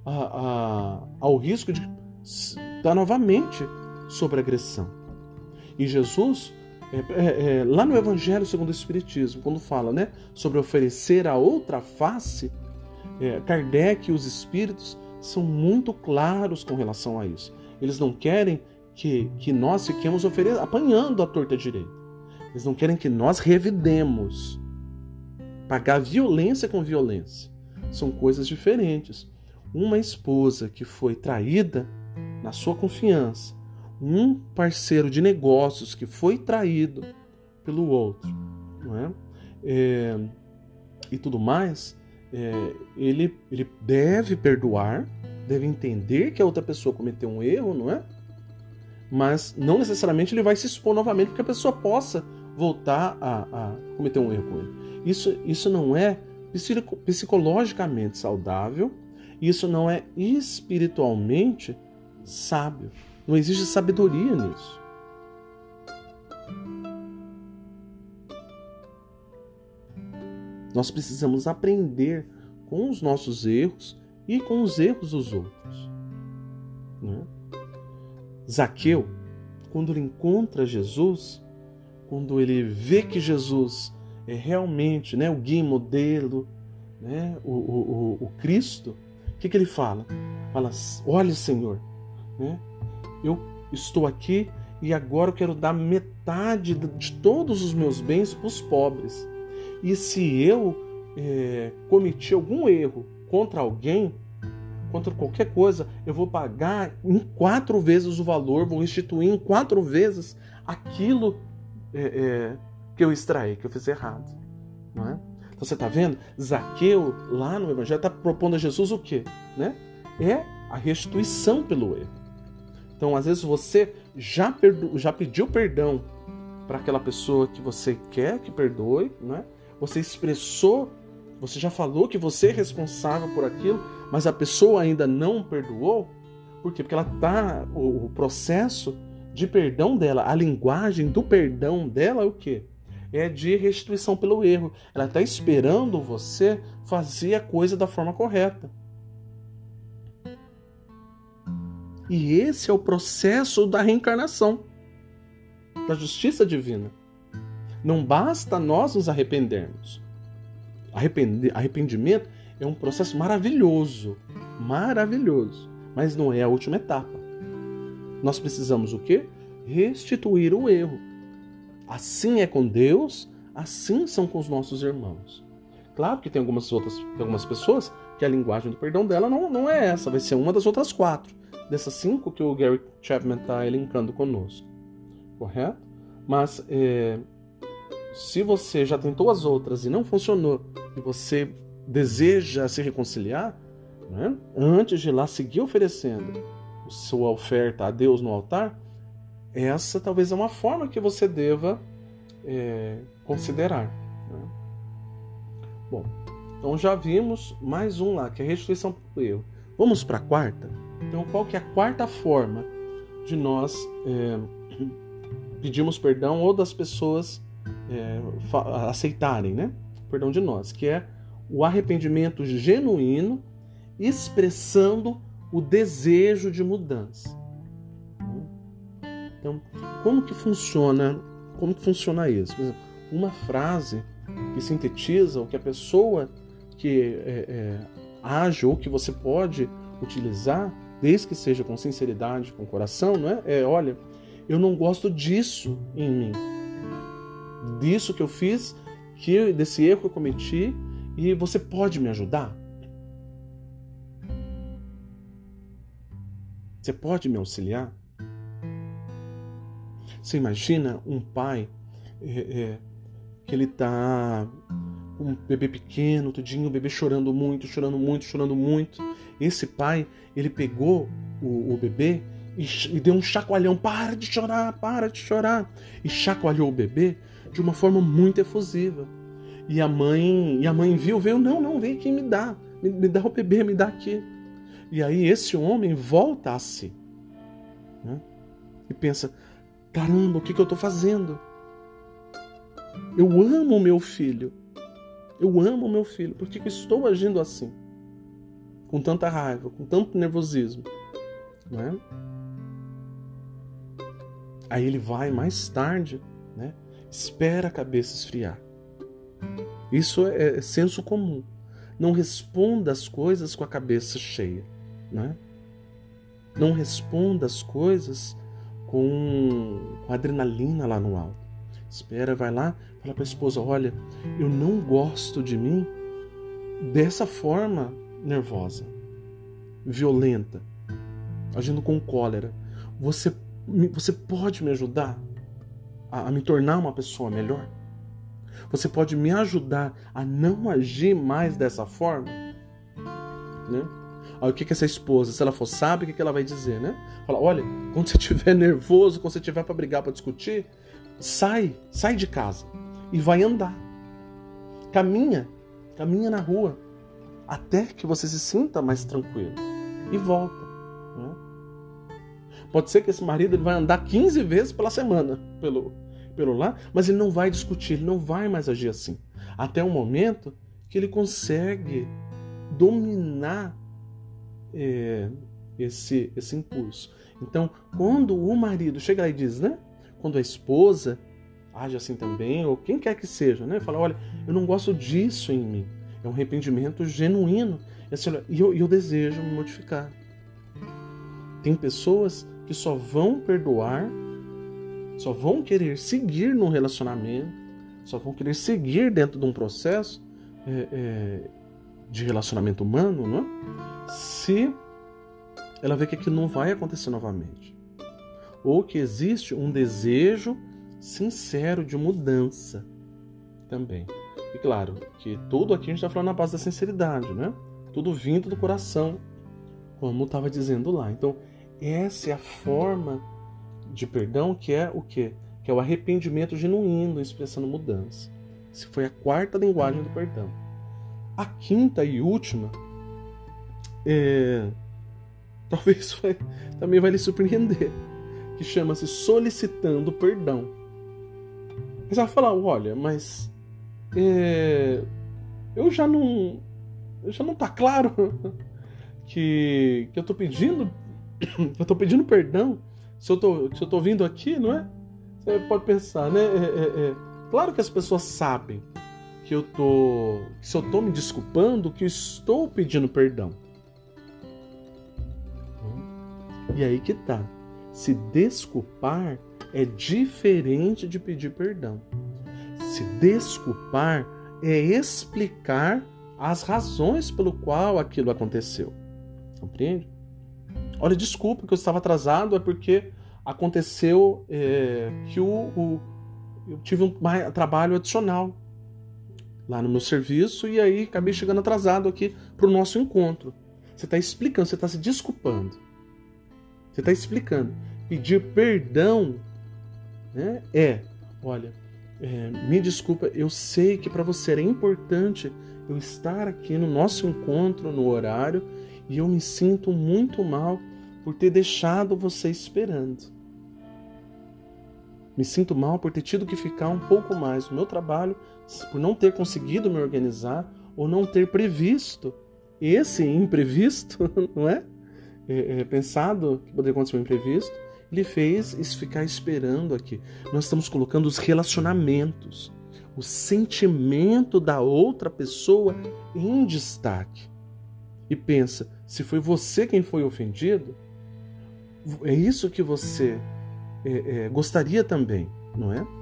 a, a, ao risco de estar novamente sobre agressão. E Jesus, é, é, é, lá no Evangelho segundo o Espiritismo, quando fala né, sobre oferecer a outra face, é, Kardec e os espíritos são muito claros com relação a isso. Eles não querem que, que nós fiquemos apanhando a torta direita. Eles não querem que nós revidemos Pagar violência com violência são coisas diferentes. Uma esposa que foi traída na sua confiança, um parceiro de negócios que foi traído pelo outro, não é? é e tudo mais, é, ele, ele deve perdoar, deve entender que a outra pessoa cometeu um erro, não é? Mas não necessariamente ele vai se expor novamente porque a pessoa possa voltar a, a cometer um erro com ele. Isso, isso não é psicologicamente saudável, isso não é espiritualmente sábio. Não existe sabedoria nisso. Nós precisamos aprender com os nossos erros e com os erros dos outros. Né? Zaqueu, quando ele encontra Jesus, quando ele vê que Jesus é realmente né, o guia modelo, né, o, o, o, Cristo, o que, que ele fala? Fala, olha Senhor, né, eu estou aqui e agora eu quero dar metade de todos os meus bens para os pobres. E se eu é, cometi algum erro contra alguém, contra qualquer coisa, eu vou pagar em quatro vezes o valor, vou restituir em quatro vezes aquilo é, é, que eu extraí, que eu fiz errado. Não é? Então você está vendo? Zaqueu, lá no Evangelho, está propondo a Jesus o quê? Né? É a restituição pelo erro. Então, às vezes, você já, perdo... já pediu perdão para aquela pessoa que você quer que perdoe, não é? Você expressou, você já falou que você é responsável por aquilo, mas a pessoa ainda não perdoou. Por quê? Porque ela tá o processo de perdão dela, a linguagem do perdão dela é o quê? É de restituição pelo erro. Ela está esperando você fazer a coisa da forma correta. E esse é o processo da reencarnação, da justiça divina. Não basta nós nos arrependermos. Arrependimento é um processo maravilhoso, maravilhoso, mas não é a última etapa. Nós precisamos o quê? Restituir o erro. Assim é com Deus, assim são com os nossos irmãos. Claro que tem algumas outras, tem algumas pessoas que a linguagem do perdão dela não, não é essa, vai ser uma das outras quatro, dessas cinco que o Gary Chapman está elencando conosco, correto? Mas é, se você já tentou as outras e não funcionou, e você deseja se reconciliar, né, antes de ir lá seguir oferecendo sua oferta a Deus no altar, essa talvez é uma forma que você deva é, considerar. Né? Bom, então já vimos mais um lá, que é a restituição do erro. Vamos para a quarta? Então, qual que é a quarta forma de nós é, <clears throat> pedirmos perdão ou das pessoas é, aceitarem, né? Perdão de nós, que é o arrependimento genuíno, expressando o desejo de mudança. Então, como que funciona? Como que funciona isso? Por exemplo, uma frase que sintetiza o que a pessoa que é, é, age ou que você pode utilizar, desde que seja com sinceridade, com coração, não é? É, olha, eu não gosto disso em mim, disso que eu fiz, que desse erro que eu cometi, e você pode me ajudar? Você pode me auxiliar? Você imagina um pai é, é, que ele tá um bebê pequeno, tudinho, o bebê chorando muito, chorando muito, chorando muito. Esse pai, ele pegou o, o bebê e, e deu um chacoalhão. Para de chorar, para de chorar. E chacoalhou o bebê de uma forma muito efusiva. E a mãe, e a mãe viu, veio, não, não, vem aqui me dá, me, me dá o bebê, me dá aqui. E aí esse homem volta a si. Né? E pensa, caramba, o que, que eu estou fazendo? Eu amo meu filho. Eu amo meu filho. Por que, que estou agindo assim? Com tanta raiva, com tanto nervosismo. Né? Aí ele vai mais tarde, né? espera a cabeça esfriar. Isso é, é senso comum. Não responda as coisas com a cabeça cheia. Né? Não responda as coisas com, com adrenalina lá no alto. Espera, vai lá, fala para a esposa: olha, eu não gosto de mim dessa forma nervosa, violenta, agindo com cólera. Você, você pode me ajudar a, a me tornar uma pessoa melhor? Você pode me ajudar a não agir mais dessa forma? Né? Aí o que, que essa esposa, se ela for sábia, o que, que ela vai dizer, né? Fala, olha, quando você estiver <laughs> nervoso, quando você estiver para brigar, para discutir, sai, sai de casa e vai andar. Caminha, caminha na rua, até que você se sinta mais tranquilo. E volta. Né? Pode ser que esse marido ele vai andar 15 vezes pela semana pelo, pelo lá, mas ele não vai discutir, ele não vai mais agir assim. Até o momento que ele consegue dominar é, esse, esse impulso. Então, quando o marido chega lá e diz, né? Quando a esposa age assim também, ou quem quer que seja, né? Fala, olha, eu não gosto disso em mim. É um arrependimento genuíno. E eu, eu desejo me modificar. Tem pessoas que só vão perdoar só vão querer seguir num relacionamento, só vão querer seguir dentro de um processo é, é, de relacionamento humano, não é? se ela vê que aquilo não vai acontecer novamente. Ou que existe um desejo sincero de mudança também. E claro, que tudo aqui a gente está falando na base da sinceridade, né? Tudo vindo do coração, como estava dizendo lá. Então, essa é a forma de perdão, que é o quê? Que é o arrependimento genuíno, expressando mudança. Essa foi a quarta linguagem do perdão. A quinta e última, é... talvez <laughs> também vai lhe surpreender, que chama-se solicitando perdão. Você vai falar, olha, mas é... eu já não, já não tá claro <laughs> que, que eu tô pedindo <coughs> eu estou pedindo perdão. Se eu estou se eu tô vindo aqui, não é? Você pode pensar, né? É, é, é. Claro que as pessoas sabem que eu tô. Se eu estou me desculpando, que eu estou pedindo perdão. E aí que tá. Se desculpar é diferente de pedir perdão. Se desculpar é explicar as razões pelo qual aquilo aconteceu. Compreende? Olha, desculpa que eu estava atrasado, é porque aconteceu é, que o, o, eu tive um trabalho adicional lá no meu serviço e aí acabei chegando atrasado aqui para o nosso encontro. Você está explicando, você está se desculpando. Você está explicando. Pedir perdão né, é, olha, é, me desculpa, eu sei que para você era importante eu estar aqui no nosso encontro no horário e eu me sinto muito mal por ter deixado você esperando. Me sinto mal por ter tido que ficar um pouco mais no meu trabalho, por não ter conseguido me organizar ou não ter previsto esse imprevisto, <laughs> não é? é, é pensado que poderia acontecer um imprevisto, ele fez ficar esperando aqui. Nós estamos colocando os relacionamentos, o sentimento da outra pessoa em destaque. E pensa, se foi você quem foi ofendido, é isso que você é, é, gostaria também, não é?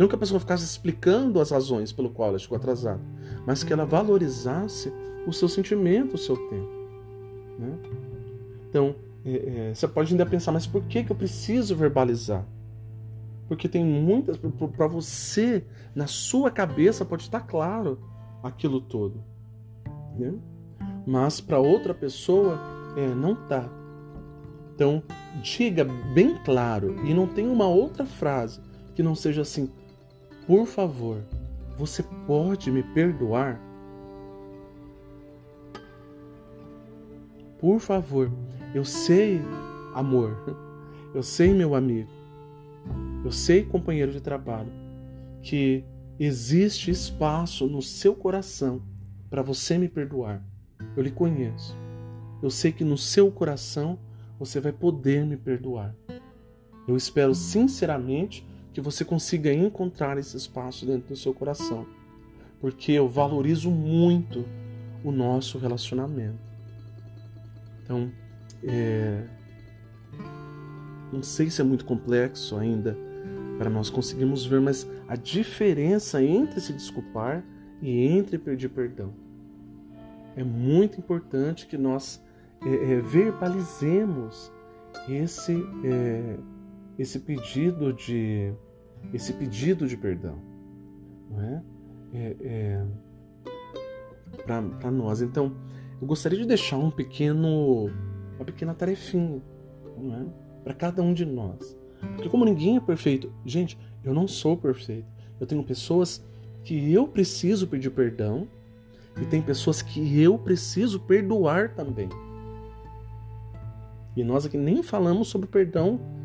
Não que a pessoa ficasse explicando as razões pelo qual ela chegou atrasada, mas que ela valorizasse o seu sentimento, o seu tempo. Né? Então, é, é, você pode ainda pensar, mas por que, que eu preciso verbalizar? Porque tem muitas. Para você, na sua cabeça, pode estar claro aquilo todo. Né? Mas para outra pessoa, é, não tá. Então, diga bem claro e não tem uma outra frase que não seja assim: por favor, você pode me perdoar? Por favor, eu sei, amor, <laughs> eu sei, meu amigo, eu sei, companheiro de trabalho, que existe espaço no seu coração para você me perdoar. Eu lhe conheço. Eu sei que no seu coração você vai poder me perdoar. Eu espero sinceramente que você consiga encontrar esse espaço dentro do seu coração, porque eu valorizo muito o nosso relacionamento. Então, é... não sei se é muito complexo ainda para nós conseguirmos ver, mas a diferença entre se desculpar e entre pedir perdão. É muito importante que nós é, é, verbalizemos esse é, esse pedido de esse pedido de perdão, não é? é, é para nós. Então, eu gostaria de deixar um pequeno uma pequena tarefinha, é? Para cada um de nós. Porque como ninguém é perfeito, gente, eu não sou perfeito. Eu tenho pessoas que eu preciso pedir perdão e tem pessoas que eu preciso perdoar também. E nós aqui nem falamos sobre perdão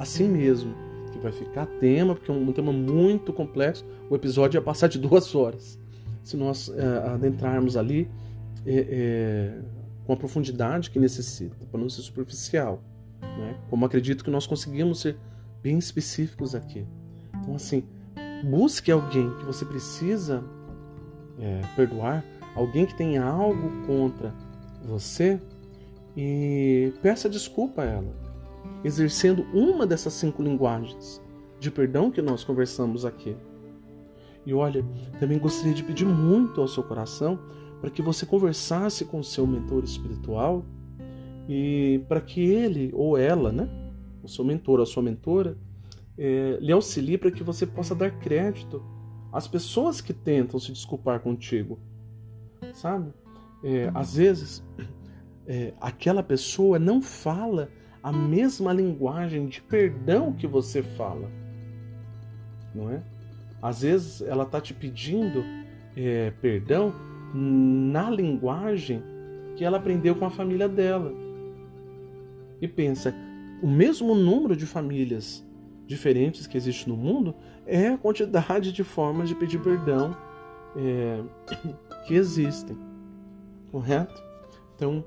assim mesmo, que vai ficar tema, porque é um tema muito complexo. O episódio ia passar de <laughs> duas horas. Se nós é, adentrarmos ali é, é, com a profundidade que necessita, para não ser superficial. Né? Como acredito que nós conseguimos ser bem específicos aqui. Então, assim, busque alguém que você precisa perdoar, alguém que tenha algo contra você e peça desculpa a ela, exercendo uma dessas cinco linguagens de perdão que nós conversamos aqui. E olha, também gostaria de pedir muito ao seu coração para que você conversasse com o seu mentor espiritual e para que ele ou ela, né, o seu mentor a sua mentora, é, lhe auxilie para que você possa dar crédito às pessoas que tentam se desculpar contigo, sabe? É, às vezes é, aquela pessoa não fala a mesma linguagem de perdão que você fala, não é? Às vezes ela está te pedindo é, perdão na linguagem que ela aprendeu com a família dela. E pensa, o mesmo número de famílias diferentes que existe no mundo é a quantidade de formas de pedir perdão é, <coughs> que existem, correto? Então,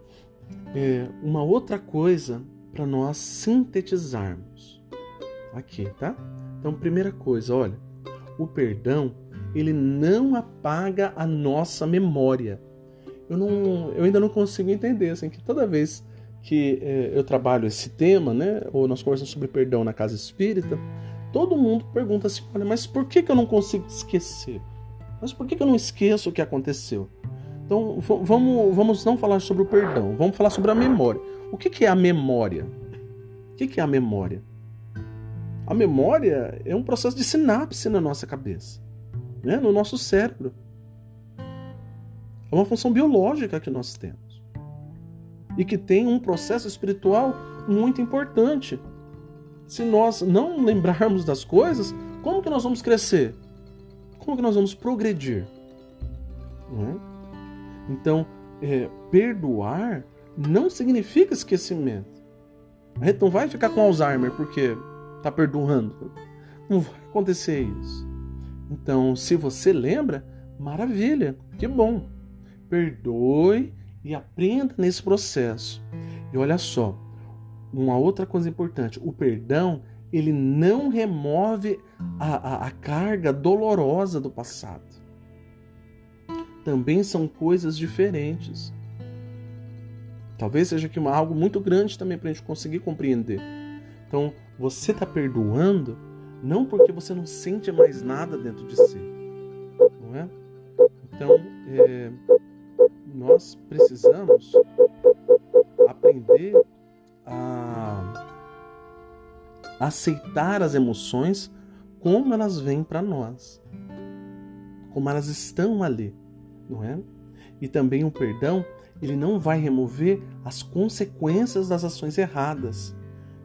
é, uma outra coisa para nós sintetizarmos aqui, tá? Então, primeira coisa, olha, o perdão ele não apaga a nossa memória. Eu, não, eu ainda não consigo entender assim que toda vez que é, eu trabalho esse tema, né, ou nós conversamos sobre perdão na casa espírita, todo mundo pergunta assim: olha, mas por que, que eu não consigo esquecer? Mas por que, que eu não esqueço o que aconteceu? Então vamos, vamos não falar sobre o perdão, vamos falar sobre a memória. O que, que é a memória? O que, que é a memória? A memória é um processo de sinapse na nossa cabeça, né? no nosso cérebro. É uma função biológica que nós temos. E que tem um processo espiritual muito importante. Se nós não lembrarmos das coisas, como que nós vamos crescer? Como que nós vamos progredir? Né? Então, é, perdoar não significa esquecimento. A gente não vai ficar com Alzheimer porque está perdoando. Não vai acontecer isso. Então, se você lembra, maravilha, que bom. Perdoe e aprenda nesse processo. E olha só, uma outra coisa importante: o perdão ele não remove a, a, a carga dolorosa do passado. Também são coisas diferentes. Talvez seja que uma, algo muito grande também para a gente conseguir compreender. Então, você está perdoando não porque você não sente mais nada dentro de si, não é? Então, é, nós precisamos aprender a aceitar as emoções como elas vêm para nós, como elas estão ali, não é? E também o perdão, ele não vai remover as consequências das ações erradas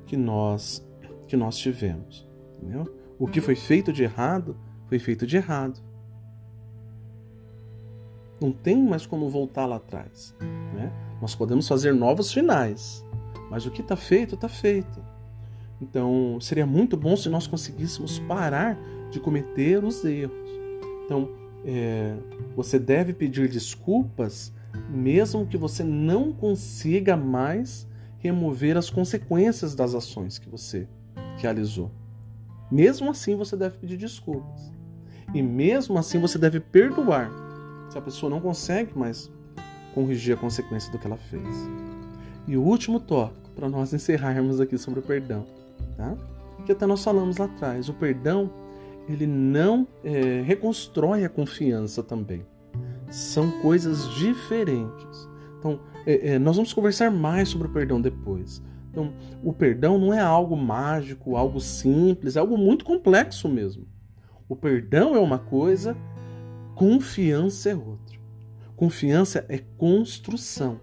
que nós que nós tivemos, entendeu? O que foi feito de errado foi feito de errado. Não tem mais como voltar lá atrás. Né? Nós podemos fazer novos finais, mas o que está feito, está feito. Então, seria muito bom se nós conseguíssemos parar de cometer os erros. Então, é, você deve pedir desculpas, mesmo que você não consiga mais remover as consequências das ações que você realizou. Mesmo assim, você deve pedir desculpas. E mesmo assim, você deve perdoar se a pessoa não consegue mais corrigir a consequência do que ela fez. E o último tópico, para nós <laughs> encerrarmos aqui sobre o perdão, tá? que até nós falamos lá atrás, o perdão ele não é, reconstrói a confiança também. São coisas diferentes. Então, é, é, nós vamos conversar mais sobre o perdão depois. Então, o perdão não é algo mágico, algo simples, é algo muito complexo mesmo. O perdão é uma coisa, confiança é outra. Confiança é construção.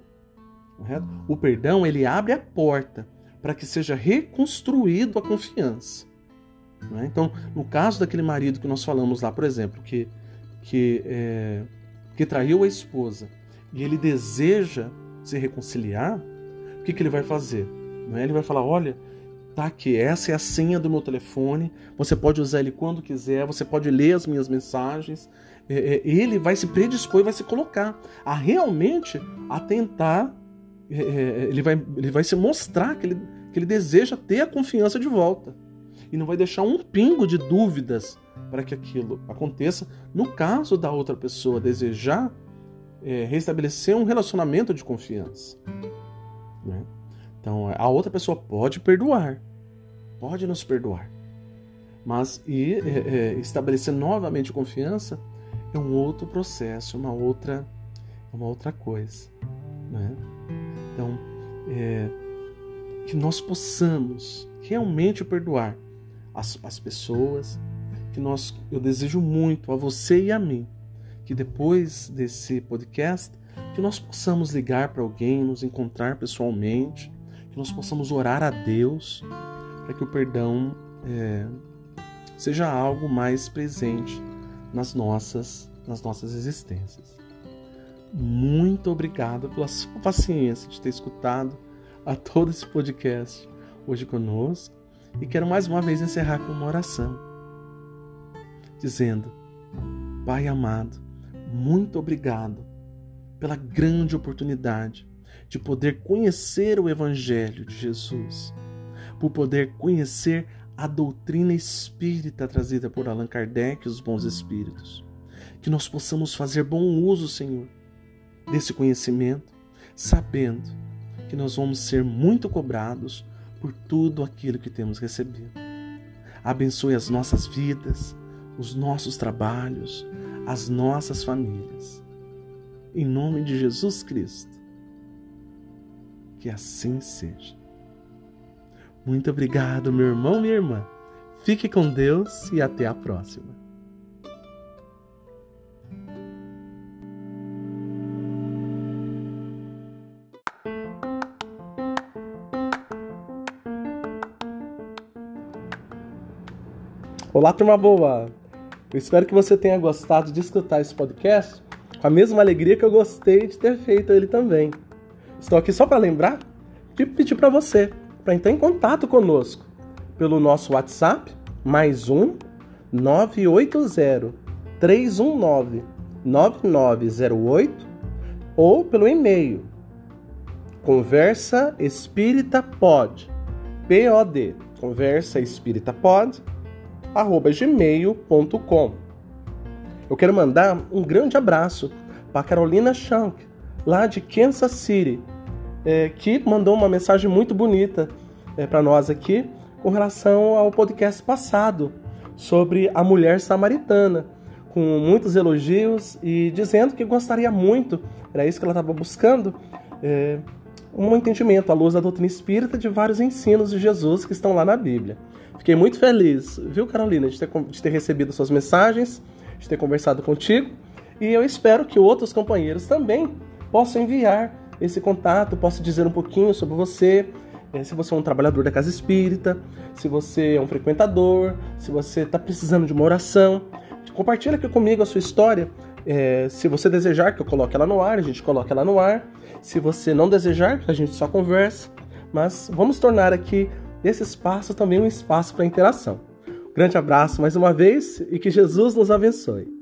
Correto? O perdão ele abre a porta para que seja reconstruído a confiança. É? Então, no caso daquele marido que nós falamos lá, por exemplo, que, que, é, que traiu a esposa e ele deseja se reconciliar, o que, que ele vai fazer? É? Ele vai falar: olha, tá aqui, essa é a senha do meu telefone, você pode usar ele quando quiser, você pode ler as minhas mensagens. É, é, ele vai se predispor e vai se colocar a realmente a tentar é, é, ele, vai, ele vai se mostrar que ele, que ele deseja ter a confiança de volta. E não vai deixar um pingo de dúvidas para que aquilo aconteça. No caso da outra pessoa desejar é, restabelecer um relacionamento de confiança. Né? Então, a outra pessoa pode perdoar, pode nos perdoar. Mas e, é, é, estabelecer novamente confiança é um outro processo, uma outra, uma outra coisa. Né? Então, é, que nós possamos realmente perdoar as, as pessoas, que nós, eu desejo muito a você e a mim, que depois desse podcast, que nós possamos ligar para alguém, nos encontrar pessoalmente, que nós possamos orar a Deus para que o perdão é, seja algo mais presente nas nossas, nas nossas existências. Muito obrigado pela sua paciência de ter escutado a todo esse podcast hoje conosco. E quero mais uma vez encerrar com uma oração, dizendo: Pai amado, muito obrigado pela grande oportunidade de poder conhecer o Evangelho de Jesus, por poder conhecer a doutrina espírita trazida por Allan Kardec e os bons espíritos. Que nós possamos fazer bom uso, Senhor, desse conhecimento, sabendo que nós vamos ser muito cobrados por tudo aquilo que temos recebido. Abençoe as nossas vidas, os nossos trabalhos, as nossas famílias. Em nome de Jesus Cristo. Que assim seja. Muito obrigado, meu irmão, minha irmã. Fique com Deus e até a próxima. Olá, turma boa! Eu espero que você tenha gostado de escutar esse podcast com a mesma alegria que eu gostei de ter feito ele também. Estou aqui só para lembrar de pedir para você para entrar em contato conosco pelo nosso WhatsApp mais um 980 319 9908 ou pelo e-mail conversa espírita pod pod conversa espírita pod gmail.com. Eu quero mandar um grande abraço para Carolina Shank, lá de Kansas City, é, que mandou uma mensagem muito bonita é, para nós aqui com relação ao podcast passado sobre a mulher samaritana, com muitos elogios e dizendo que gostaria muito, era isso que ela estava buscando, é, um entendimento à luz da doutrina espírita de vários ensinos de Jesus que estão lá na Bíblia. Fiquei muito feliz, viu, Carolina, de ter, de ter recebido suas mensagens, de ter conversado contigo. E eu espero que outros companheiros também possam enviar esse contato, possam dizer um pouquinho sobre você, eh, se você é um trabalhador da casa espírita, se você é um frequentador, se você está precisando de uma oração. Compartilha aqui comigo a sua história. É, se você desejar que eu coloque ela no ar, a gente coloca ela no ar. Se você não desejar, a gente só conversa. Mas vamos tornar aqui esse espaço também um espaço para interação. Grande abraço mais uma vez e que Jesus nos abençoe.